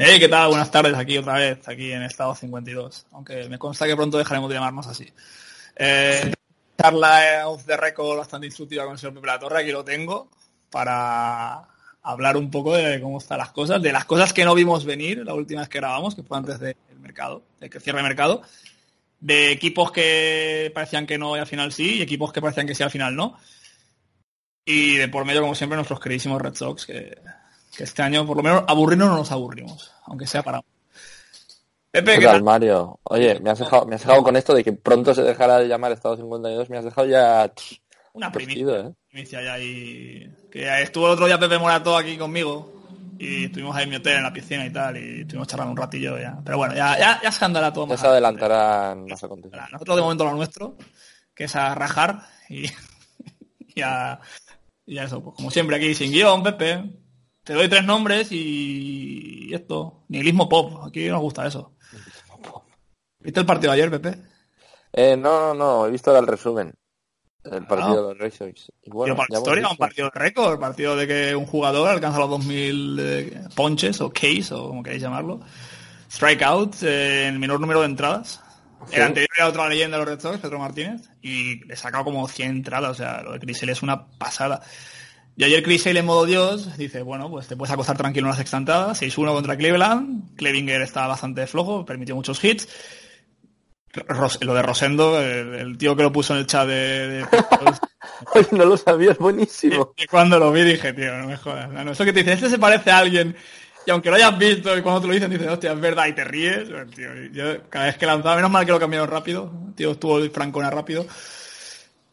Hey, ¿qué tal? Buenas tardes, aquí otra vez, aquí en Estado 52. Aunque me consta que pronto dejaremos de llamarnos así. Eh, charla off the record bastante instructiva con el señor Pepe La Torre, aquí lo tengo, para hablar un poco de cómo están las cosas, de las cosas que no vimos venir la última vez que grabamos, que fue antes del mercado, de que cierre el mercado, de equipos que parecían que no y al final sí, y equipos que parecían que sí al final no. Y de por medio, como siempre, nuestros queridísimos Red Sox, que que este año por lo menos aburrirnos no nos aburrimos, aunque sea para... Pepe, ¿qué, tal, Mario? Oye, me has, dejado, me has dejado con esto de que pronto se dejará de llamar Estado 52, me has dejado ya... Una primicia, ¿eh? primicia ya ahí... Que estuvo el otro día Pepe Morato aquí conmigo y estuvimos ahí en mi hotel en la piscina y tal y estuvimos charlando un ratillo ya. Pero bueno, ya, ya, ya se andará todo ya más. se adelantarán más acontecimientos. Nosotros de momento lo nuestro, que es a rajar y, y, a, y a eso, pues como siempre aquí sin guion, Pepe, te doy tres nombres y esto. Nihilismo pop. Aquí nos gusta eso. ¿Viste el partido de ayer, Pepe? Eh, no, no, no. He visto el resumen. El partido de los Red bueno, historia, un partido de récord, partido de que un jugador alcanza los 2000 eh, ponches o case o como queréis llamarlo. Strikeouts eh, en el menor número de entradas. El anterior era otra leyenda de los Red Sox, Pedro Martínez, y le sacado como 100 entradas, o sea, lo de Crisel es una pasada. Y ayer Chris Sale en modo Dios dice, bueno, pues te puedes acostar tranquilo en las extantadas. 6-1 contra Cleveland. Clevinger estaba bastante flojo, permitió muchos hits. lo de Rosendo, el, tío que lo puso en el chat de... no lo sabía, es buenísimo. Y, cuando lo vi dije, tío, no me jodas. No, eso que te este se parece a alguien y aunque lo hayas visto y cuando te lo dicen dices, hostia, es verdad y te ríes. Tío, yo cada vez que lanzaba, menos mal que lo cambiaron rápido. tío estuvo francona rápido.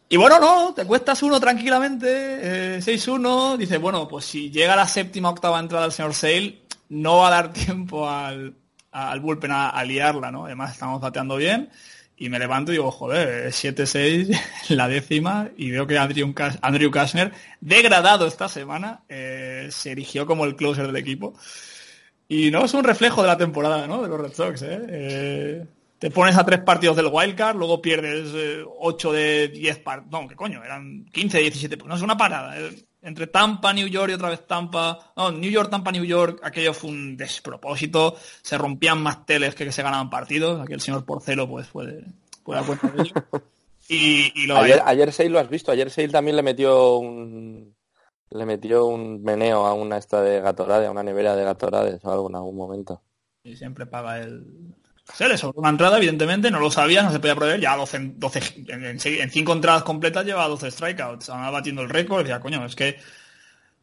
Y bueno, no, te cuestas uno tranquilamente, 6-1, eh, dices, bueno, pues si llega la séptima octava entrada del señor Sale, no va a dar tiempo al, al bullpen a, liarla, ¿no? Además estamos bateando bien y me levanto y digo, joder, 7-6 la décima y veo que Andrew, Andrew Kashner, degradado esta semana, eh, se erigió como el closer del equipo. Y no es un reflejo de la temporada, ¿no? De los Red Sox, ¿eh? eh te pones a tres partidos del wildcard, luego pierdes 8 eh, de 10 partidos, no, ¿qué coño? Eran 15, 17, no es una parada. Eh. Entre Tampa, New York y otra vez Tampa, no, New York, Tampa, New York, aquello fue un despropósito, se rompían más teles que que se ganaban partidos, aquí el señor Porcelo pues puede, puede dar cuenta de ello. Y, lo ayer, ayer Sale lo has visto, ayer Sale también le metió un le metió un meneo a una esta de Gatorade, a una nevera de Gatorade o algo en algún momento. Y siempre paga el, se le sobró una entrada, evidentemente, no lo sabía, no se podía prever, ya 12, 12 en, cinco entradas completas lleva 12 strikeouts, estaba batiendo el récord, decía, coño, es que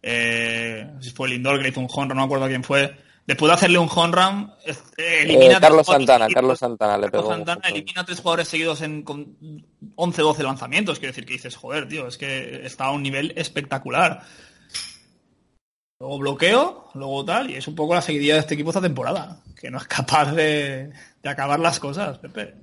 eh, si fue Lindor que le hizo un home no me acuerdo quién fue, después de hacerle un home run, elimina eh, Carlos Santana, Carlos Santana le pegó. Carlos Santana elimina tres jugadores seguidos en 11-12 lanzamientos, quiere decir que dices, joder, tío, es que está a un nivel espectacular. Luego bloqueo, luego tal, y es un poco la seguidilla de este equipo esta temporada, que no es capaz de, acabar las cosas, Pepe.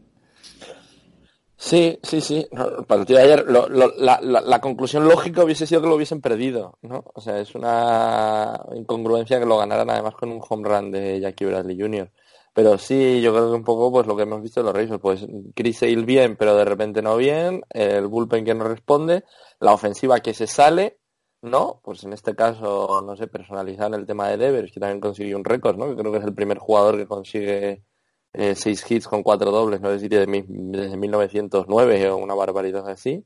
Sí, sí, sí. partido de ayer, la, conclusión lógica hubiese sido que lo hubiesen perdido, ¿no? O sea, es una incongruencia que lo ganaran además con un home run de Jackie Bradley Jr. Pero sí, yo creo que un poco pues lo que hemos visto en los Racers, pues Chris Sale bien, pero de repente no bien, el bullpen que no responde, la ofensiva que se sale no, pues en este caso, no sé, personalizar el tema de Devers, que también consiguió un récord, ¿no? Que creo que es el primer jugador que consigue eh, seis hits con cuatro dobles, no sé si desde, desde 1909 o una barbaridad así.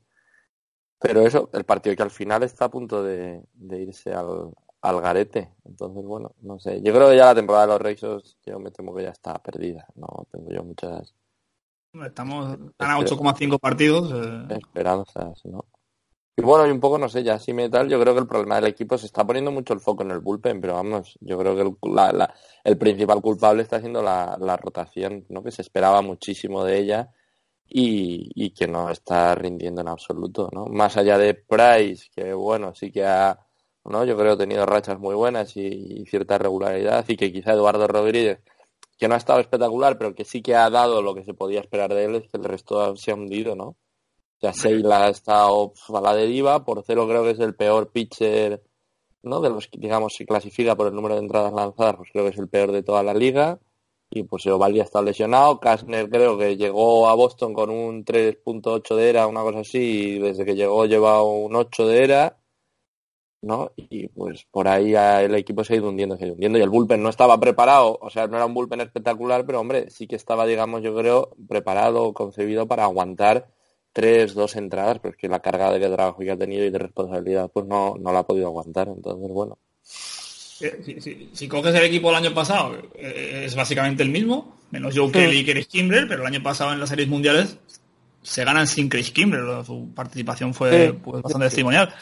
Pero eso, el partido que al final está a punto de, irse al, al, garete. Entonces, bueno, no sé. Yo creo que ya la temporada de los Reyes, yo me temo que ya está perdida. No tengo yo muchas... Estamos, están a 8,5 partidos. Eh. Esperanzas, ¿no? Y bueno, y un poco, no sé, ya así metal, yo creo que el problema del equipo se está poniendo mucho el foco en el bullpen, pero vamos, yo creo que el, el principal culpable está siendo la, la, rotación, ¿no? Que se esperaba muchísimo de ella y, y, que no está rindiendo en absoluto, ¿no? Más allá de Price, que bueno, sí que ha ¿no? Yo creo ha tenido rachas muy buenas y, cierta regularidad y que quizá Eduardo Rodríguez, que no ha estado espectacular, pero que sí que ha dado lo que se podía esperar de él, es que el resto se ha hundido, ¿no? Sea, Seila estado a la deriva, Porcelo creo que es el peor pitcher, ¿no? De los que, digamos, se clasifica por el número de entradas lanzadas, pues creo que es el peor de toda la liga. Y pues Ovaldi ha estado lesionado. Kastner creo que llegó a Boston con un 3.8 de era, una cosa así, y desde que llegó lleva un 8 de era. ¿no? Y pues por ahí el equipo se ha ido hundiendo, se ha ido hundiendo. Y el bullpen no estaba preparado, o sea, no era un bullpen espectacular, pero hombre, sí que estaba, digamos, yo creo, preparado, concebido para aguantar tres, dos entradas, pero es que la carga de trabajo que ha tenido y de responsabilidad, pues no, no la ha podido aguantar. Entonces, bueno. Si, si, coges el equipo del año pasado, eh, es básicamente el mismo, menos Joe Kelly y Chris Kimbrell, pero el año pasado en las series mundiales se ganan sin Chris Kimbrell, su participación fue pues, bastante testimonial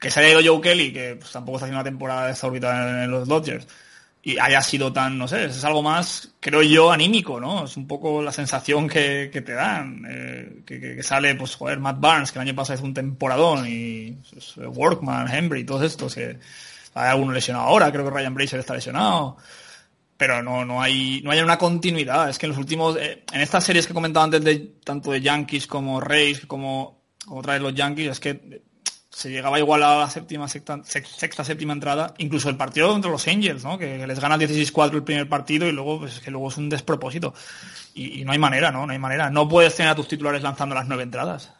que se haya ido Joe Kelly, que pues, tampoco está haciendo una temporada exórbita en, los Dodgers, y haya sido tan, no sé, es algo más, creo yo, anímico, ¿no? Es un poco la sensación que, te dan, eh, que, sale, pues, joder, Matt Barnes, que el año pasado hizo un temporadón, y pues, Workman, Henry, todos estos, que hay alguno lesionado ahora, creo que Ryan Bracer está lesionado, pero no, no hay, no hay una continuidad. Es que en los últimos, eh, en estas series que he comentado antes de tanto de Yankees como Rays, como, como traer los Yankees, es que se llegaba igual a la séptima, sexta, sexta, séptima entrada, incluso el partido entre los Angels, ¿no? Que, les gana 16-4 el primer partido y luego, pues que luego es un despropósito. Y, no hay manera, ¿no? No hay manera. No puedes tener a tus titulares lanzando las nueve entradas.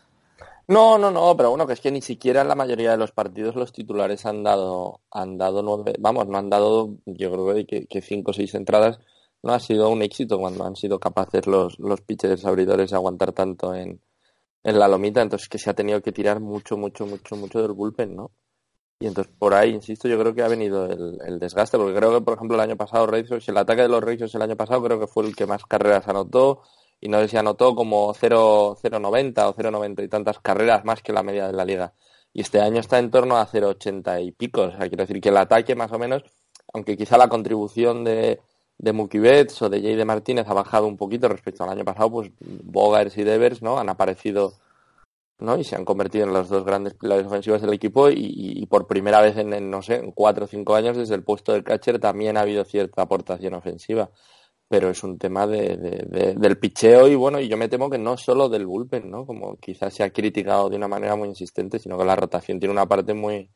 No, no, no, pero bueno, que es que ni siquiera en la mayoría de los partidos los titulares han dado, han dado nueve, vamos, no han dado, yo creo que, que cinco o seis entradas no ha sido un éxito cuando han sido capaces los, los pitchers abridores de aguantar tanto en, en la lomita, entonces que se ha tenido que tirar mucho, mucho, mucho, mucho del bullpen, ¿no? Y entonces por ahí, insisto, yo creo que ha venido el, desgaste, porque creo que, por ejemplo, el año pasado, el ataque de los Racers el año pasado creo que fue el que más carreras anotó, y no sé si anotó como 0.90 o 0.90 y tantas carreras más que la media de la liga. Y este año está en torno a 0.80 y pico, o sea, quiero decir que el ataque más o menos, aunque quizá la contribución de, de Mookie Betts o de Jay de Martínez ha bajado un poquito respecto al año pasado, pues Bogers y Devers ¿no? han aparecido ¿no? y se han convertido en los dos grandes pilares ofensivos del equipo y, por primera vez en, no sé, en cuatro o cinco años desde el puesto del catcher también ha habido cierta aportación ofensiva. Pero es un tema de, del picheo y bueno, y yo me temo que no solo del bullpen, ¿no? Como quizás se ha criticado de una manera muy insistente, sino que la rotación tiene una parte muy,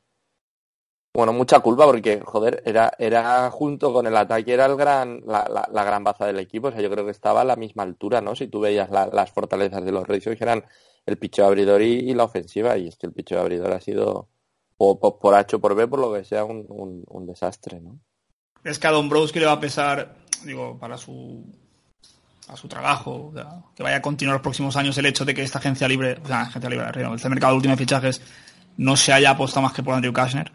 bueno, mucha culpa porque, joder, era, era junto con el ataque, era el gran, la, la, gran baza del equipo. O sea, yo creo que estaba a la misma altura, ¿no? Si tú veías las fortalezas de los que eran el picho abridor y, la ofensiva. Y es que el picho abridor ha sido, por H o por B, por lo que sea, un, desastre, ¿no? Es que a Don Browski le va a pesar, digo, para su a su trabajo, que vaya a continuar los próximos años el hecho de que esta agencia libre, o sea, agencia libre, este mercado de últimos fichajes no se haya apostado más que por Andrew Kashner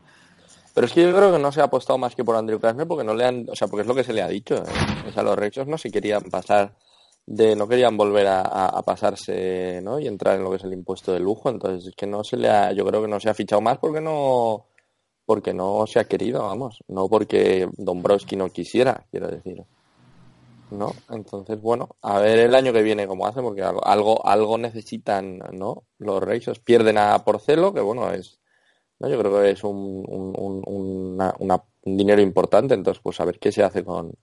pero es que yo creo que no se ha apostado más que por Andrew Krasner porque no le han, o sea, porque es lo que se le ha dicho. ¿eh? O sea, los Rexos no se querían pasar de, no querían volver a, pasarse, ¿no? Y entrar en lo que es el impuesto de lujo. Entonces es que no se le ha, yo creo que no se ha fichado más porque no, porque no se ha querido, vamos, no porque Dombrowski no quisiera, quiero decir. ¿No? Entonces, bueno, a ver el año que viene cómo hace, porque algo, algo necesitan, ¿no? Los Rexos pierden a Porcelo, que bueno, es ¿no? Yo creo que es un, un, dinero importante, entonces pues a ver qué se hace con,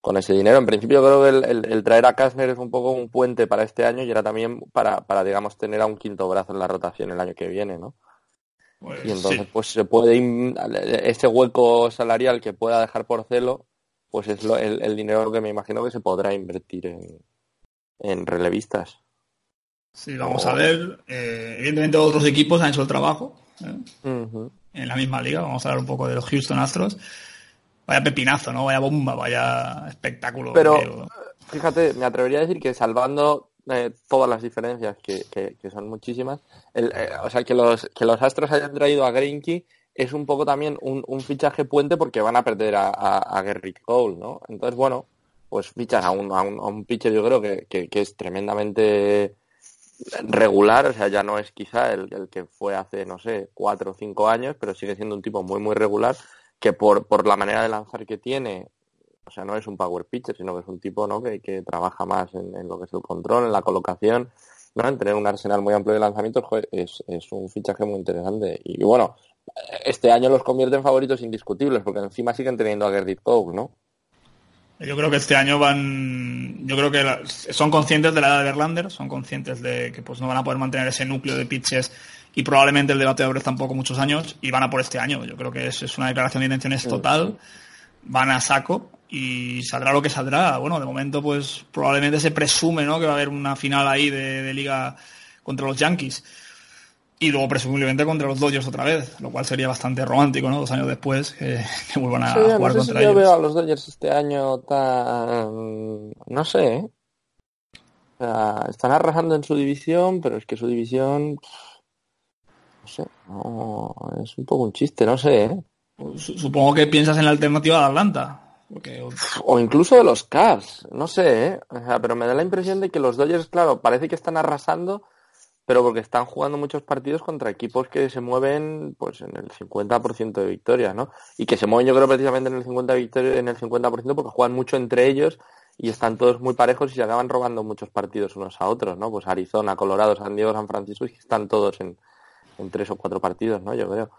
con ese dinero. En principio creo que el, traer a Kastner es un poco un puente para este año y era también para, para, digamos, tener a un quinto brazo en la rotación el año que viene, ¿no? Pues y entonces pues se puede, ese hueco salarial que pueda dejar por celo, pues es lo, el, dinero que me imagino que se podrá invertir en, en relevistas. Sí, vamos a ver. Eh, evidentemente otros equipos han hecho el trabajo. ¿Eh? En la misma liga. Vamos a hablar un poco de los Houston Astros. Vaya pepinazo, ¿no? Vaya bomba, vaya espectáculo. Pero fíjate, me atrevería a decir que salvando eh, todas las diferencias, que, son muchísimas, o sea, que los, que los Astros hayan traído a Greinke es un poco también un, fichaje puente porque van a perder a, a, Gerrit Cole, ¿no? Entonces, bueno, pues fichan a un, a un, a un pitcher yo creo que, que es tremendamente regular, o sea, ya no es quizá el, el, que fue hace, no sé, cuatro o cinco años, pero sigue siendo un tipo muy, muy regular, que por, por la manera de lanzar que tiene, o sea, no es un power pitcher, sino que es un tipo, ¿no?, que, que trabaja más en, lo que es el control, en la colocación, ¿no?, en tener un arsenal muy amplio de lanzamientos, es, es un fichaje muy interesante. Y bueno, este año los convierte en favoritos indiscutibles, porque encima siguen teniendo a Gerrit Cole, ¿no? Yo creo que este año van, yo creo que son conscientes de la edad de Verlander, son conscientes de que pues no van a poder mantener ese núcleo de pitches y probablemente el de bateadores tampoco muchos años y van a por este año. Yo creo que es, es una declaración de intenciones total, van a saco y saldrá lo que saldrá. Bueno, de momento pues probablemente se presume ¿no? que va a haber una final ahí de, de liga contra los Yankees y luego presumiblemente contra los Dodgers otra vez, lo cual sería bastante romántico, ¿no? Dos años después que, vuelvan a jugar contra ellos. Yo veo a los Dodgers este año tan... no sé, ¿eh? están arrasando en su división, pero es que su división... No sé, es un poco un chiste, no sé, ¿eh? Supongo que piensas en la alternativa de Atlanta. O incluso de los Cavs, no sé, ¿eh? O sea, pero me da la impresión de que los Dodgers, claro, parece que están arrasando pero porque están jugando muchos partidos contra equipos que se mueven pues en el 50% de victorias, ¿no? Y que se mueven yo creo precisamente en el 50 victoria, en el 50% porque juegan mucho entre ellos y están todos muy parejos y se acaban robando muchos partidos unos a otros, ¿no? Pues Arizona, Colorado, San Diego, San Francisco, y están todos en, en tres o cuatro partidos, ¿no? Yo creo.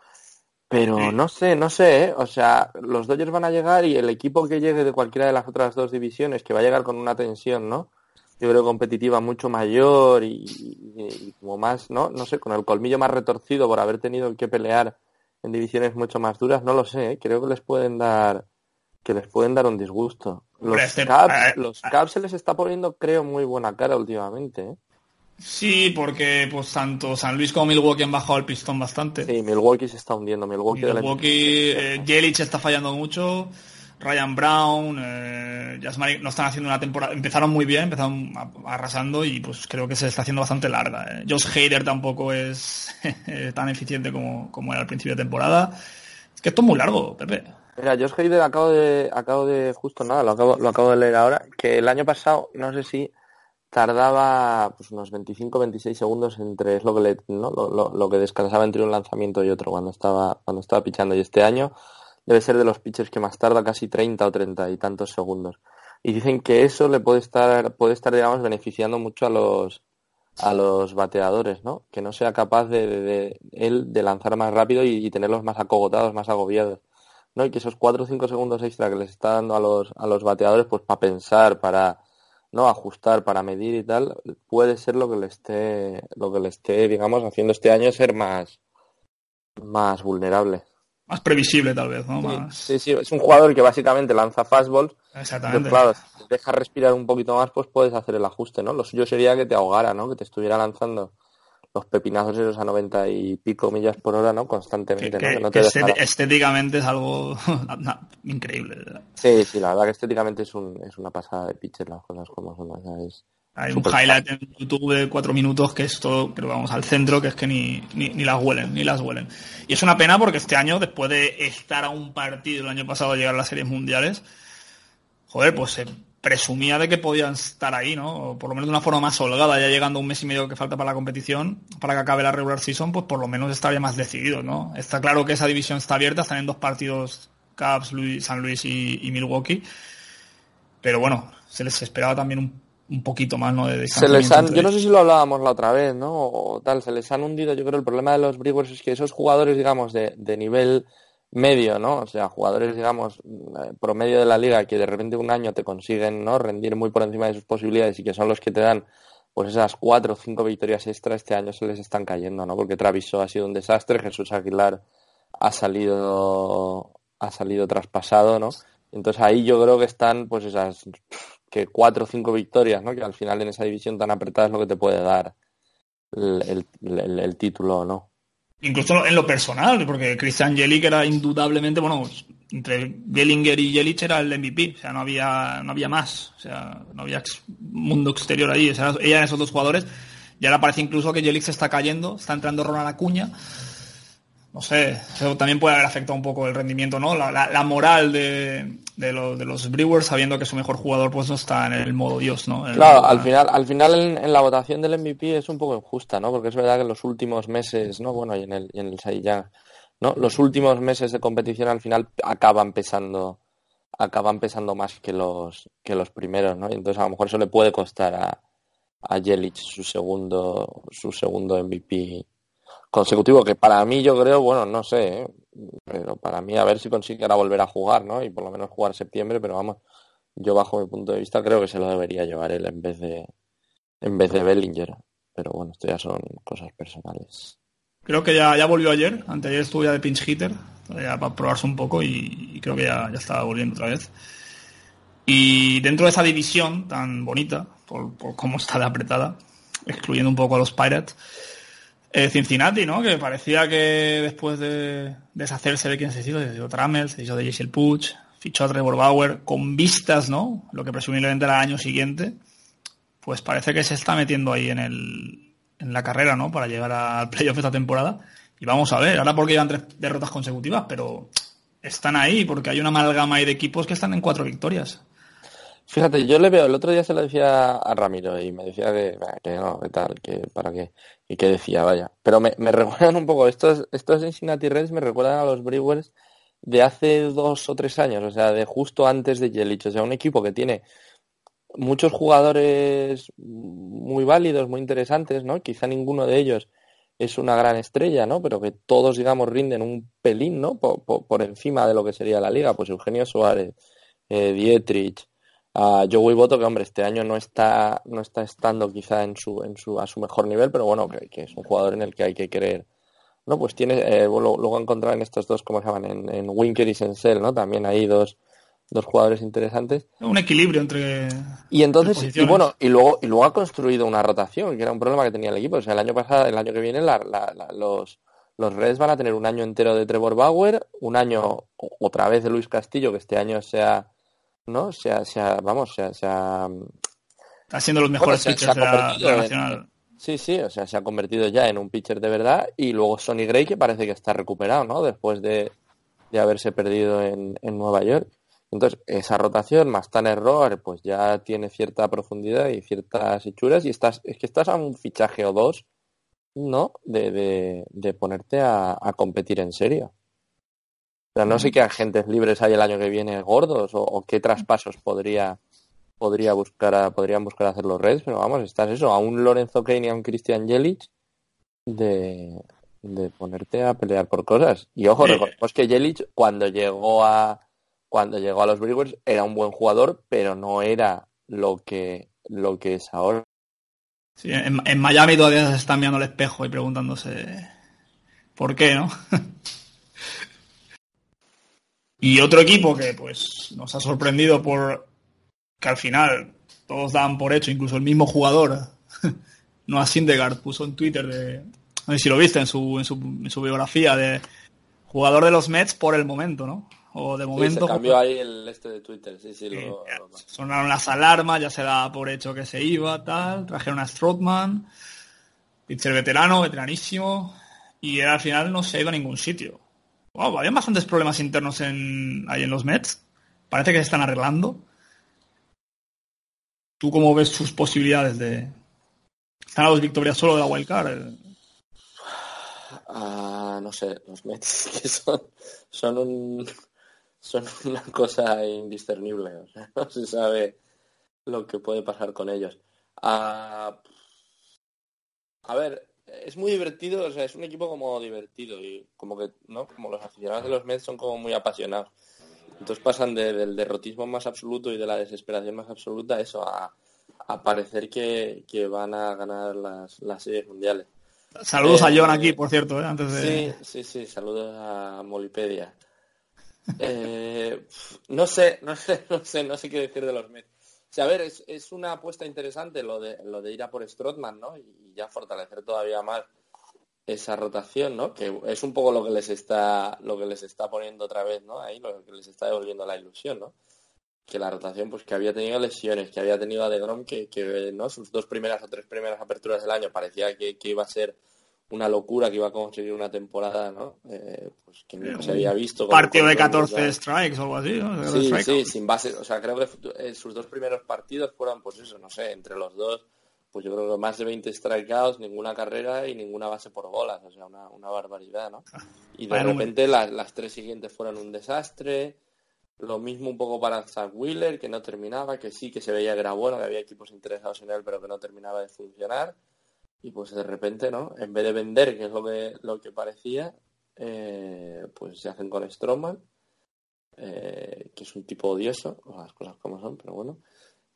Pero no sé, no sé, ¿eh? o sea, los Dodgers van a llegar y el equipo que llegue de cualquiera de las otras dos divisiones, que va a llegar con una tensión, ¿no? Yo creo, competitiva mucho mayor y, como más, ¿no? No sé, con el colmillo más retorcido por haber tenido que pelear en divisiones mucho más duras, no lo sé, ¿eh? creo que les pueden dar que les pueden dar un disgusto. Los este, Caps, los Caps se les está poniendo, creo, muy buena cara últimamente. ¿eh? Sí, porque pues tanto San Luis como Milwaukee han bajado el pistón bastante. Sí, Milwaukee se está hundiendo. Milwaukee, Milwaukee eh, está fallando mucho. Ryan Brown, eh, no están haciendo una temporada, empezaron muy bien, empezaron arrasando y pues creo que se está haciendo bastante larga. Eh. Josh Hader tampoco es tan eficiente como, como era al principio de temporada. Es que esto es muy largo, Pepe. Mira, Josh Hader acabo de, acabo de, justo nada, lo acabo, lo acabo de leer ahora, que el año pasado, no sé si tardaba pues, unos 25-26 segundos entre es lo que le, ¿no? lo, lo, que descansaba entre un lanzamiento y otro cuando estaba cuando estaba pichando y este año debe ser de los pitchers que más tarda casi 30 o 30 y tantos segundos. Y dicen que eso le puede estar, puede estar, digamos, beneficiando mucho a los, a los bateadores, ¿no? Que no sea capaz de, de, él de lanzar más rápido y, tenerlos más acogotados, más agobiados. ¿no? Y que esos 4 o 5 segundos extra que les está dando a los, a los bateadores, pues para pensar, para no ajustar, para medir y tal, puede ser lo que le esté, lo que le esté, digamos, haciendo este año ser más, más vulnerable más previsible tal vez, ¿no? Sí, sí, es un jugador que básicamente lanza fastballs. Exactamente. claro, si te deja respirar un poquito más, pues puedes hacer el ajuste, ¿no? Lo suyo sería que te ahogara, ¿no? Que te estuviera lanzando los pepinazos esos a 90 y pico millas por hora, ¿no? Constantemente, ¿no? estéticamente es algo increíble. Sí, sí, la verdad que estéticamente es, un, es una pasada de pitcher las cosas como son. es, hay un highlight en YouTube de cuatro minutos que es todo, pero vamos, al centro, que es que ni, ni, ni, las huelen, ni las huelen. Y es una pena porque este año, después de estar a un partido el año pasado llegar a las series mundiales, joder, pues se presumía de que podían estar ahí, ¿no? O por lo menos de una forma más holgada, ya llegando un mes y medio que falta para la competición, para que acabe la regular season, pues por lo menos estaría más decidido, ¿no? Está claro que esa división está abierta, están en dos partidos Cubs, San Luis y, y Milwaukee. Pero bueno, se les esperaba también un un poquito más, ¿no? De se les han, yo no sé si lo hablábamos la otra vez, ¿no? O tal, se les han hundido, yo creo, el problema de los Brewers es que esos jugadores, digamos, de, de nivel medio, ¿no? O sea, jugadores, digamos, eh, promedio de la liga que de repente un año te consiguen, ¿no? Rendir muy por encima de sus posibilidades y que son los que te dan, pues esas cuatro o cinco victorias extra este año se les están cayendo, ¿no? Porque Traviso ha sido un desastre, Jesús Aguilar ha salido, ha salido traspasado, ¿no? Entonces ahí yo creo que están, pues esas que cuatro o cinco victorias, ¿no? Que al final en esa división tan apretada es lo que te puede dar el, el, título, ¿no? Incluso en lo personal, porque Christian Jelic era indudablemente, bueno, entre Bellinger y Jelic era el MVP, o sea, no había, no había más, o sea, no había mundo exterior ahí, o sea, ella en esos dos jugadores, y ahora parece incluso que Jelic se está cayendo, está entrando Ronald Acuña, no sé, eso también puede haber afectado un poco el rendimiento, ¿no? La, moral de, de, los Brewers sabiendo que su mejor jugador pues no está en el modo Dios, ¿no? claro, al final, al final en, la votación del MVP es un poco injusta, ¿no? Porque es verdad que los últimos meses, ¿no? Bueno, y en el, y en el ¿no? Los últimos meses de competición al final acaban pesando acaban pesando más que los que los primeros, ¿no? Y entonces a lo mejor eso le puede costar a, a Jelic su segundo su segundo MVP consecutivo, que para mí yo creo, bueno, no sé, ¿eh? pero para mí a ver si consigue ahora volver a jugar, ¿no? Y por lo menos jugar septiembre, pero vamos, yo bajo mi punto de vista creo que se lo debería llevar él en vez de en vez de Bellinger. Pero bueno, esto ya son cosas personales. Creo que ya, ya volvió ayer, anteayer estuvo ya de pinch hitter, para probarse un poco y, creo que ya, ya estaba volviendo otra vez. Y dentro de esa división tan bonita, por, por cómo está de apretada, excluyendo un poco a los Pirates, eh, Cincinnati, ¿no? Que parecía que después de deshacerse de quien se hizo, se hizo Trammell, se hizo de Jason Puch, fichó a Trevor Bauer con vistas, ¿no? Lo que presumiblemente era el año siguiente, pues parece que se está metiendo ahí en, el, en la carrera, ¿no? Para llegar al playoff esta temporada. Y vamos a ver, ahora porque llevan tres derrotas consecutivas, pero están ahí porque hay una amalgama ahí de equipos que están en cuatro victorias. Fíjate, yo le veo, el otro día se lo decía a Ramiro y me decía que, que no, que tal, que para qué, y que decía, vaya. Pero me, me recuerdan un poco, estos, estos Cincinnati Reds me recuerdan a los Brewers de hace dos o tres años, o sea, de justo antes de Yelich, o sea, un equipo que tiene muchos jugadores muy válidos, muy interesantes, ¿no? Quizá ninguno de ellos es una gran estrella, ¿no? Pero que todos, digamos, rinden un pelín, ¿no? Por, por, encima de lo que sería la liga. Pues Eugenio Suárez, eh, Dietrich, a Joey Boto, que hombre, este año no está, no está estando quizá en su, en su, a su mejor nivel, pero bueno, que, es un jugador en el que hay que creer. No, pues tiene, eh, luego encontrar en estos dos, ¿cómo se llaman? En, en Winker y Sensel, ¿no? También hay dos, dos jugadores interesantes. Un equilibrio entre. Y entonces, y bueno, y luego, y luego ha construido una rotación, que era un problema que tenía el equipo. O sea, el año pasado, el año que viene, los, los Reds van a tener un año entero de Trevor Bauer, un año otra vez de Luis Castillo, que este año sea, ¿no? Sea, sea, vamos, sea, sea Está siendo los mejores pitchers de, la, nacional. Sí, sí, o sea, se ha convertido ya en un pitcher de verdad. Y luego Sonny Gray, que parece que está recuperado, ¿no? Después de, de haberse perdido en, en Nueva York. Entonces, esa rotación más tan error, pues ya tiene cierta profundidad y ciertas hechuras y estás, es que estás a un fichaje o dos, ¿no? De, de, ponerte a, competir en serio. O sea, no sé qué agentes libres hay el año que viene gordos o, qué traspasos podría, podría buscar podrían buscar hacer los Reds, pero vamos, estás eso, a un Lorenzo Kane y a un Christian Jelic de, de ponerte a pelear por cosas. Y ojo, recordemos que Jelic cuando llegó a cuando llegó a los Brewers era un buen jugador, pero no era lo que, lo que es ahora. Sí, en, Miami todavía se está mirando el espejo y preguntándose por qué, ¿no? y otro equipo que pues nos ha sorprendido por que al final todos dan por hecho, incluso el mismo jugador, no a Sindegard, puso en Twitter de, no sé si lo viste en su, en su, en su biografía de jugador de los Mets por el momento, ¿no? o de momento. se cambió ahí el este de Twitter, sí, sí. Lo, Sonaron las alarmas, ya se da por hecho que se iba, tal. Trajeron a Strothman, pitcher veterano, veteranísimo, y al final no se ha ido a ningún sitio. Wow, habían bastantes problemas internos en, ahí en los Mets. Parece que se están arreglando. ¿Tú cómo ves sus posibilidades de... Están a dos victorias solo de la wildcard? Ah, no sé, los Mets que son, son un son una cosa indiscernible, o sea, no se sabe lo que puede pasar con ellos. Ah, a ver, es muy divertido, o sea, es un equipo como divertido y como que, ¿no? Como los aficionados de los Mets son como muy apasionados. Entonces pasan del derrotismo más absoluto y de la desesperación más absoluta a eso, a, parecer que, van a ganar las, las series mundiales. Saludos a John aquí, eh, por cierto, ¿eh? antes de... Sí, sí, sí, saludos a Molipedia. Eh, no sé, no sé, no sé, no sé qué decir de los Mets. Sea, a ver, es, es, una apuesta interesante lo de, lo de ir a por Strothman, ¿no? Y ya fortalecer todavía más esa rotación, ¿no? Que es un poco lo que les está, lo que les está poniendo otra vez, ¿no? Ahí, lo que les está devolviendo la ilusión, ¿no? Que la rotación, pues que había tenido lesiones, que había tenido a DeGrom, que, que ¿no? Sus dos primeras o tres primeras aperturas del año parecía que, que iba a ser una locura que iba a conseguir una temporada, ¿no? Eh, pues que nunca se había visto. Partido de 14 strikes o algo así, ¿no? Sí, sí, sin base. O sea, creo que eh, sus dos primeros partidos fueron, pues eso, no sé, entre los dos, pues yo creo que más de 20 strikeouts, ninguna carrera y ninguna base por bolas. O sea, una, una barbaridad, ¿no? Y de repente las, las tres siguientes fueron un desastre. Lo mismo un poco para Zach Wheeler, que no terminaba, que sí que se veía que era bueno, que había equipos interesados en él, pero que no terminaba de funcionar. Y pues de repente, ¿no? En vez de vender, que es lo que, lo que parecía, eh, pues se hacen con Stroman, eh, que es un tipo odioso, las cosas como son, pero bueno.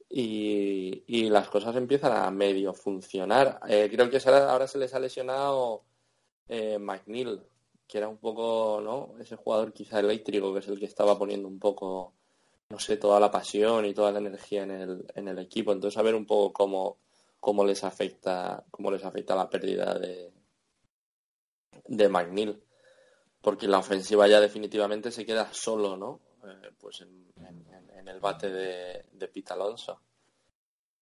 Y, y las cosas empiezan a medio funcionar. Eh, creo que ahora se les ha lesionado McNeil, que era un poco, ¿no? Ese jugador quizá eléctrico, que es el que estaba poniendo un poco, no sé, toda la pasión y toda la energía en el, en el equipo. Entonces a ver un poco cómo cómo les afecta, cómo les afecta la pérdida de, de McNeil. Porque la ofensiva ya definitivamente se queda solo, ¿no? Eh, pues en, el bate de, de Pete Alonso.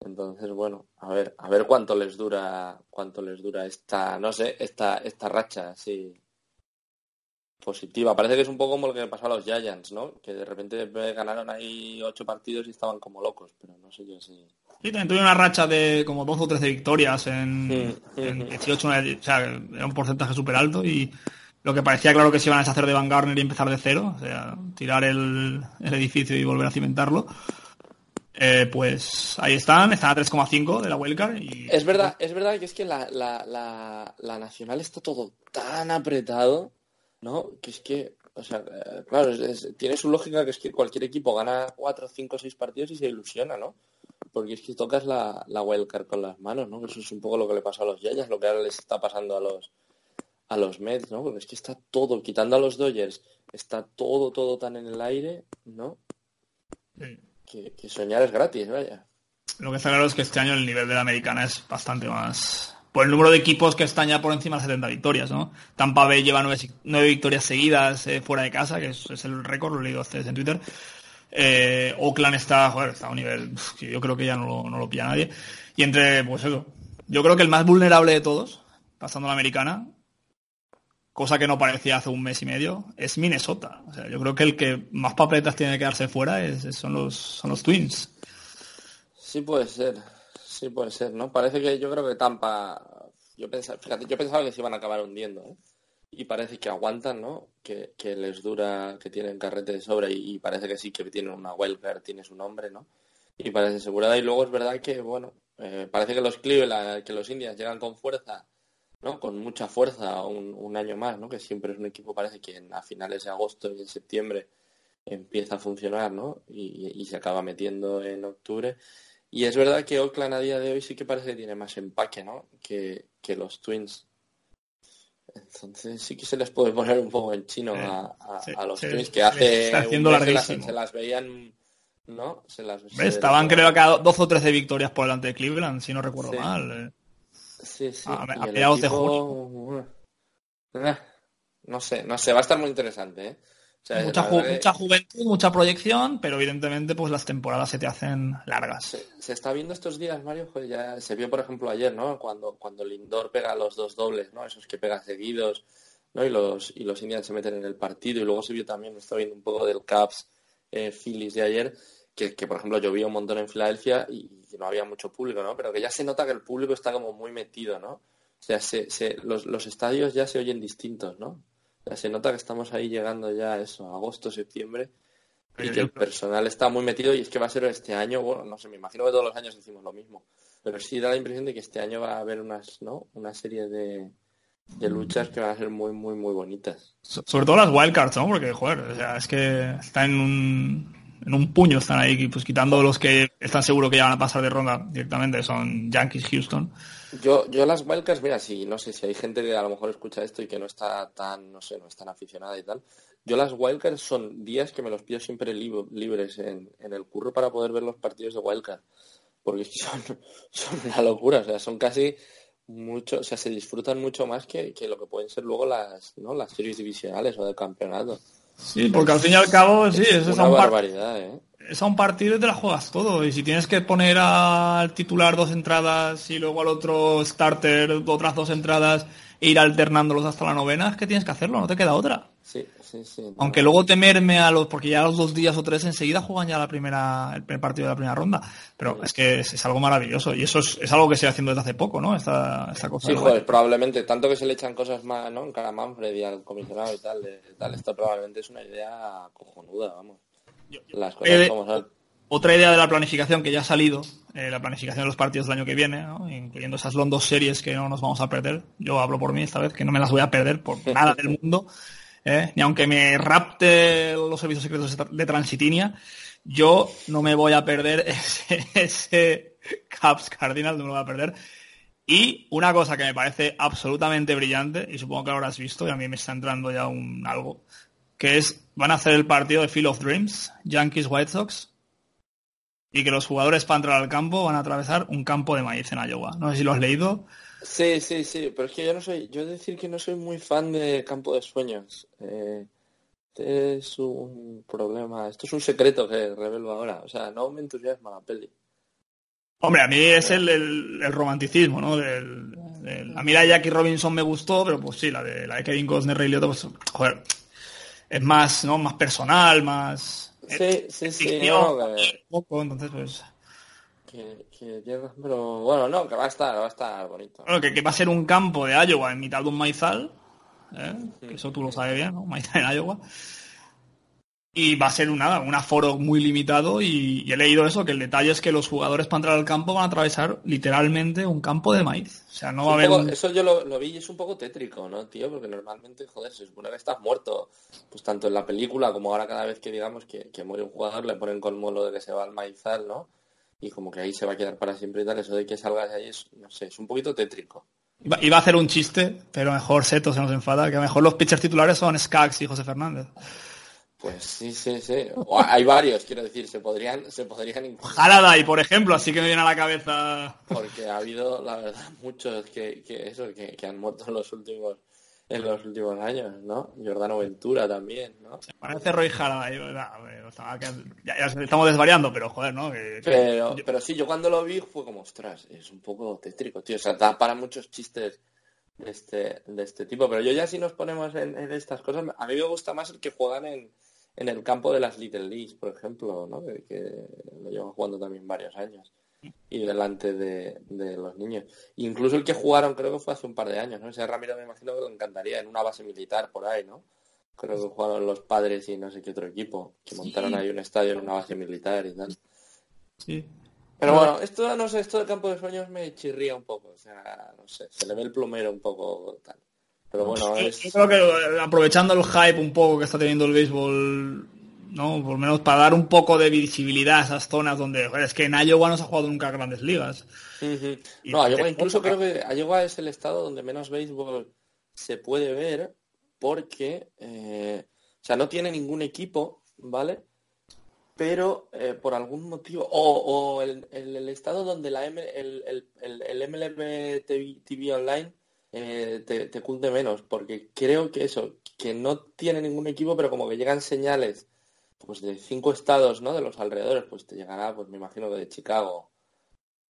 Entonces, bueno, a ver, a ver cuánto les dura, cuánto les dura esta, no sé, esta, esta racha así positiva. Parece que es un poco como lo que le pasó a los Giants, ¿no? Que de repente ganaron ahí ocho partidos y estaban como locos, pero no sé yo si. Sí, también tuve una racha de como 12 o 13 victorias en, 18, o sea, era un porcentaje súper alto y lo que parecía claro que se iban a deshacer de Van Garner y empezar de cero, o sea, tirar el, edificio y volver a cimentarlo. Eh, pues ahí están, están a 3,5 de la wildcard. Y... Es verdad, es verdad que es que la, la, la, nacional está todo tan apretado, ¿no? Que es que, o sea, claro, tiene su lógica que es que cualquier equipo gana 4, 5, 6 partidos y se ilusiona, ¿no? porque es que tocas la, la wildcard con las manos, ¿no? Eso es un poco lo que le pasó a los Yayas, lo que ahora les está pasando a los a los Mets, ¿no? Porque es que está todo, quitando a los Dodgers, está todo, todo tan en el aire, ¿no? Que, soñar es gratis, vaya. Lo que está claro es que este año el nivel de la americana es bastante más... Por el número de equipos que están ya por encima de 70 victorias, ¿no? Tampa Bay lleva nueve, victorias seguidas eh, fuera de casa, que es, el récord, lo he leído ustedes en Twitter. Eh, Oakland está, joder, está a un nivel que yo creo que ya no lo, no lo pilla nadie. Y entre, pues eso, yo creo que el más vulnerable de todos, pasando a la americana, cosa que no parecía hace un mes y medio, es Minnesota. O sea, yo creo que el que más papeletas tiene que quedarse fuera es, son, los, son los Twins. Sí puede ser, sí puede ser, ¿no? Parece que yo creo que Tampa, yo pensaba, fíjate, yo pensaba que se iban a acabar hundiendo, ¿eh? y parece que aguantan, ¿no? Que, les dura, que tienen carrete de sobra y, parece que sí que tienen una wildcard, tiene su nombre, ¿no? Y parece asegurada. Y luego es verdad que, bueno, eh, parece que los Cleveland, que los Indians llegan con fuerza, ¿no? Con mucha fuerza un, año más, ¿no? Que siempre es un equipo, parece que a finales de agosto y en septiembre empieza a funcionar, ¿no? Y, se acaba metiendo en octubre. Y es verdad que Oakland a día de hoy sí que parece que tiene más empaque, ¿no? Que, que los Twins entonces sí que se les puede poner un poco en chino a, los Twins que hace se, las, veían ¿no? Se las, Estaban creo que a 12 o 13 victorias por delante de Cleveland, si no recuerdo mal. Eh. Sí, sí. A, de eh, no sé, no sé, va a estar muy interesante, ¿eh? Mucha, mucha, juventud, mucha proyección, pero evidentemente pues las temporadas se te hacen largas. Se, está viendo estos días, Mario, pues ya se vio por ejemplo ayer, ¿no? Cuando, cuando Lindor pega los dos dobles, ¿no? Esos que pega seguidos, ¿no? Y los, y los Indians se meten en el partido y luego se vio también, está viendo un poco del Caps eh, Phillies de ayer, que, que, por ejemplo llovía un montón en Filadelfia y, no había mucho público, ¿no? Pero que ya se nota que el público está como muy metido, ¿no? O sea, se, se, los, los estadios ya se oyen distintos, ¿no? Se nota que estamos ahí llegando ya a eso, agosto, septiembre, y que el personal está muy metido y es que va a ser este año, bueno, no sé, me imagino que todos los años decimos lo mismo, pero sí da la impresión de que este año va a haber unas, ¿no? Una serie de, de luchas que van a ser muy, muy, muy bonitas. sobre todo las wildcards, ¿no? Porque, joder, o sea, es que está en un, en un puño están ahí, pues quitando los que están seguros que ya van a pasar de ronda directamente, son Yankees, Houston. Yo, yo las wildcards, mira, si no sé si hay gente que a lo mejor escucha esto y que no está tan, no sé, no es tan aficionada y tal. Yo las wildcards son días que me los pido siempre libres en, en, el curro para poder ver los partidos de wildcard. Porque son, son una locura, o sea, son casi mucho, o sea, se disfrutan mucho más que, que lo que pueden ser luego las, ¿no? las series divisionales o de campeonato. Sí, porque al fin y al cabo, sí, es, una barbaridad, ¿eh? es a un partido y te la juegas todo. Y si tienes que poner al titular dos entradas y luego al otro starter otras dos entradas e ir alternándolos hasta la novena, es que tienes que hacerlo, no te queda otra. Sí, sí, sí. Aunque luego temerme a los, porque ya los dos días o tres enseguida juegan ya la primera, el primer partido de la primera ronda. Pero es que es, algo maravilloso y eso es, algo que se va haciendo desde hace poco, ¿no? Esta, esta cosa. Sí, joder, probablemente, tanto que se le echan cosas más, ¿no? En cara a Manfred y al comisionado y tal, tal, esto probablemente es una idea cojonuda, vamos. Las cosas como son otra idea de la planificación que ya ha salido, eh, la planificación de los partidos del año que viene, incluyendo esas London series que no nos vamos a perder. Yo hablo por mí esta vez, que no me las voy a perder por nada del mundo. ¿eh? ni aunque me rapte los servicios secretos de Transitinia, yo no me voy a perder ese, ese Caps Cardinal, no me lo voy a perder. Y una cosa que me parece absolutamente brillante, y supongo que lo habrás visto, y a mí me está entrando ya un algo, que es, van a hacer el partido de Field of Dreams, Yankees White Sox, y que los jugadores para entrar al campo van a atravesar un campo de maíz en Iowa. No sé si lo has leído. Sí, sí, sí, pero es que yo no soy, yo decir que no soy muy fan de Campo de Sueños. Eh, este es un problema, esto es un secreto que revelo ahora, o sea, no me entusiasma la peli. Hombre, a mí es el, el, romanticismo, ¿no? Del, a mí la de Jackie Robinson me gustó, pero pues sí, la de la de Kevin Costner, Ray Liotta, pues, joder, es más, ¿no? Más personal, más Sí, sí, sí. poco, entonces pues... Que, pero bueno, no, que va a estar, va a estar bonito. Bueno, que, va a ser un campo de Iowa en mitad de un maizal, ¿eh? eso tú lo sabes bien, ¿no? Maizal en Iowa. Y va a ser una, un aforo muy limitado y, he leído eso, que el detalle es que los jugadores para entrar al campo van a atravesar literalmente un campo de maíz. O sea, no va a haber... Eso yo lo, vi y es un poco tétrico, ¿no, tío? Porque normalmente, joder, se supone que estás muerto. Pues tanto en la película como ahora cada vez que digamos que, muere un jugador le ponen como lo de que se va al maizal, ¿no? Y como que ahí se va a quedar para siempre y tal. Eso de que salgas de ahí es, no sé, es un poquito tétrico. Iba, a hacer un chiste, pero mejor Seto se nos enfada, que a lo mejor los pitchers titulares son Skaggs y José Fernández. Pues sí, sí, sí. hay varios, quiero decir, se podrían, se podrían incluir. y por ejemplo, así que me viene a la cabeza. Porque ha habido, la verdad, muchos que, eso, que, han muerto en los últimos, en los últimos años, ¿no? Jordano Ventura también, ¿no? Se parece Roy Halladay, ya, ya, estamos desvariando, pero joder, ¿no? pero, pero sí, yo cuando lo vi fue como, ostras, es un poco tétrico, tío. O sea, da para muchos chistes de este, de este tipo. Pero yo ya si nos ponemos en, en estas cosas, a mí me gusta más el que juegan en en el campo de las Little Leagues, por ejemplo, ¿no? que, lo llevan jugando también varios años y delante de, los niños. Incluso el que jugaron creo que fue hace un par de años, ¿no? Ese Ramiro me imagino que lo encantaría en una base militar por ahí, ¿no? Creo que jugaron los padres y no sé qué otro equipo, que montaron ahí un estadio en una base militar y tal. Sí. Pero bueno, esto no sé, esto del campo de sueños me chirría un poco, o sea, no sé, se le ve el plumero un poco tal. Pero bueno, Yo creo que aprovechando el hype un poco que está teniendo el béisbol, ¿no? Por lo menos para dar un poco de visibilidad a esas zonas donde, es que en Iowa no se ha jugado nunca grandes ligas. No, Iowa incluso creo que Iowa es el estado donde menos béisbol se puede ver porque, eh, o sea, no tiene ningún equipo, ¿vale? Pero eh, por algún motivo, o, el, estado donde la el, el, el MLB TV Online eh, te, te cunde menos, porque creo que eso, que no tiene ningún equipo, pero como que llegan señales pues de cinco estados, ¿no? De los alrededores, pues te llegará, pues me imagino que de Chicago.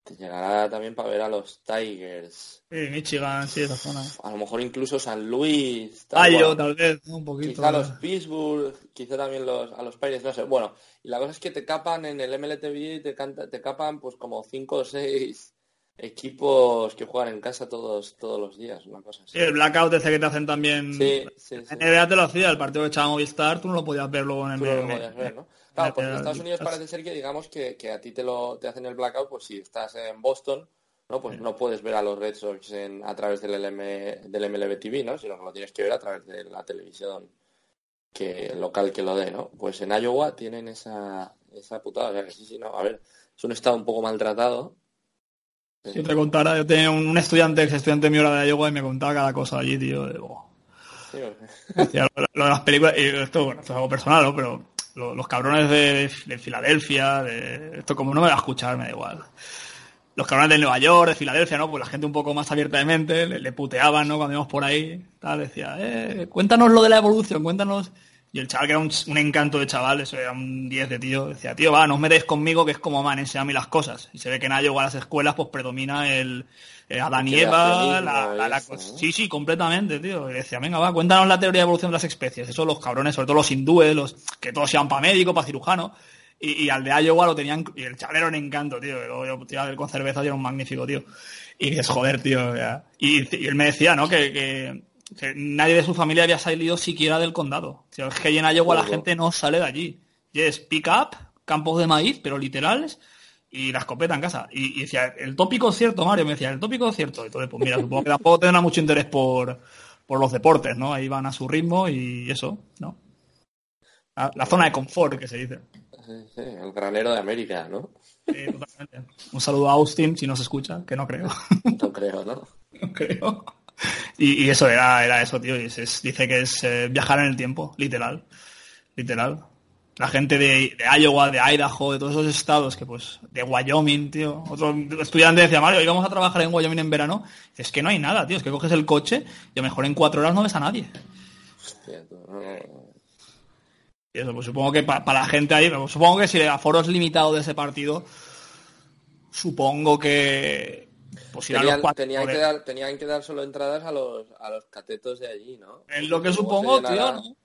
Te llegará también para ver a los Tigers. Sí, Michigan, sí, esa zona. A lo mejor incluso San Luis. Tal, yo, tal vez, un poquito. Quizá los Pittsburgh, quizá también los, a los Pirates, no sé. Bueno, y la cosa es que te capan en el MLTV, te, canta, te capan pues como cinco o seis equipos que juegan en casa todos todos los días, una cosa así. el blackout ese que te hacen también. Sí, sí, En NBA te lo hacía, el partido que echaba Movistar, tú no lo podías ver luego en el ¿no? Claro, porque en Estados Unidos parece ser que digamos que, a ti te lo te hacen el blackout, pues si estás en Boston, ¿no? Pues no puedes ver a los Red Sox en, a través del LM, del MLB TV, ¿no? Sino que lo tienes que ver a través de la televisión que local que lo dé, ¿no? Pues en Iowa tienen esa, esa putada, o sea que sí, sí, no, a ver, es un estado un poco maltratado, si te contara, yo tenía un, estudiante, ex estudiante mío de Iowa y me contaba cada cosa allí, tío. De, lo, de las películas, y esto, bueno, esto es algo personal, ¿no? Pero los cabrones de, Filadelfia, de, esto como no me va a escuchar, me da igual. Los cabrones de Nueva York, de Filadelfia, ¿no? Pues la gente un poco más abierta de mente, le, puteaban, ¿no? Cuando íbamos por ahí, tal, decía, eh, cuéntanos lo de la evolución, cuéntanos y el chaval, que era un, encanto de chaval, eso era un 10 de tío, decía, tío, va, no os metéis conmigo, que es como man, enseña a mí las cosas. Y se ve que en Iowa a las escuelas, pues predomina el, eh, Adán y Eva, la, la, Sí, sí, completamente, tío. Y decía, venga, va, cuéntanos la teoría de evolución de las especies. Eso los cabrones, sobre todo los hindúes, los que todos sean para médico, para cirujano. Y, al de Iowa lo tenían, y el chaval era un encanto, tío. Y luego yo tiraba con cerveza y era un magnífico, tío. Y es joder, tío. Y, y, él me decía, ¿no? que, que nadie de su familia había salido siquiera del condado. es que en Iowa la gente no sale de allí. Y es pick up, campos de maíz, pero literales, y la escopeta en casa. Y, y decía, el tópico es cierto, Mario, me decía, el tópico es cierto. Entonces, pues mira, supongo que tampoco tendrá mucho interés por, por los deportes, ¿no? Ahí van a su ritmo y eso, ¿no? La, la zona de confort, que se dice. Sí, sí, el granero de América, ¿no? Sí, totalmente. Un saludo a Austin, si nos escucha, que no creo. No creo, ¿no? No creo. Y, y eso era, era eso, tío. y es- es- dice que es eh, viajar en el tiempo, literal. Literal. La gente de, de Iowa, de Idaho, de todos esos estados, que pues, de Wyoming, tío. Otro estudiante decía, Mario, íbamos a trabajar en Wyoming en verano. Es que no hay nada, tío. Es que coges el coche y a lo mejor en cuatro horas no ves a nadie. Hostia, tú, no, no. Y eso, pues supongo que para la gente ahí, supongo que si el aforo es limitado de ese partido, supongo que pues los Tenían, cuatro. tenían, que dar, tenían que dar solo entradas a los, a los catetos de allí, ¿no? Es lo que supongo, tío, ¿no?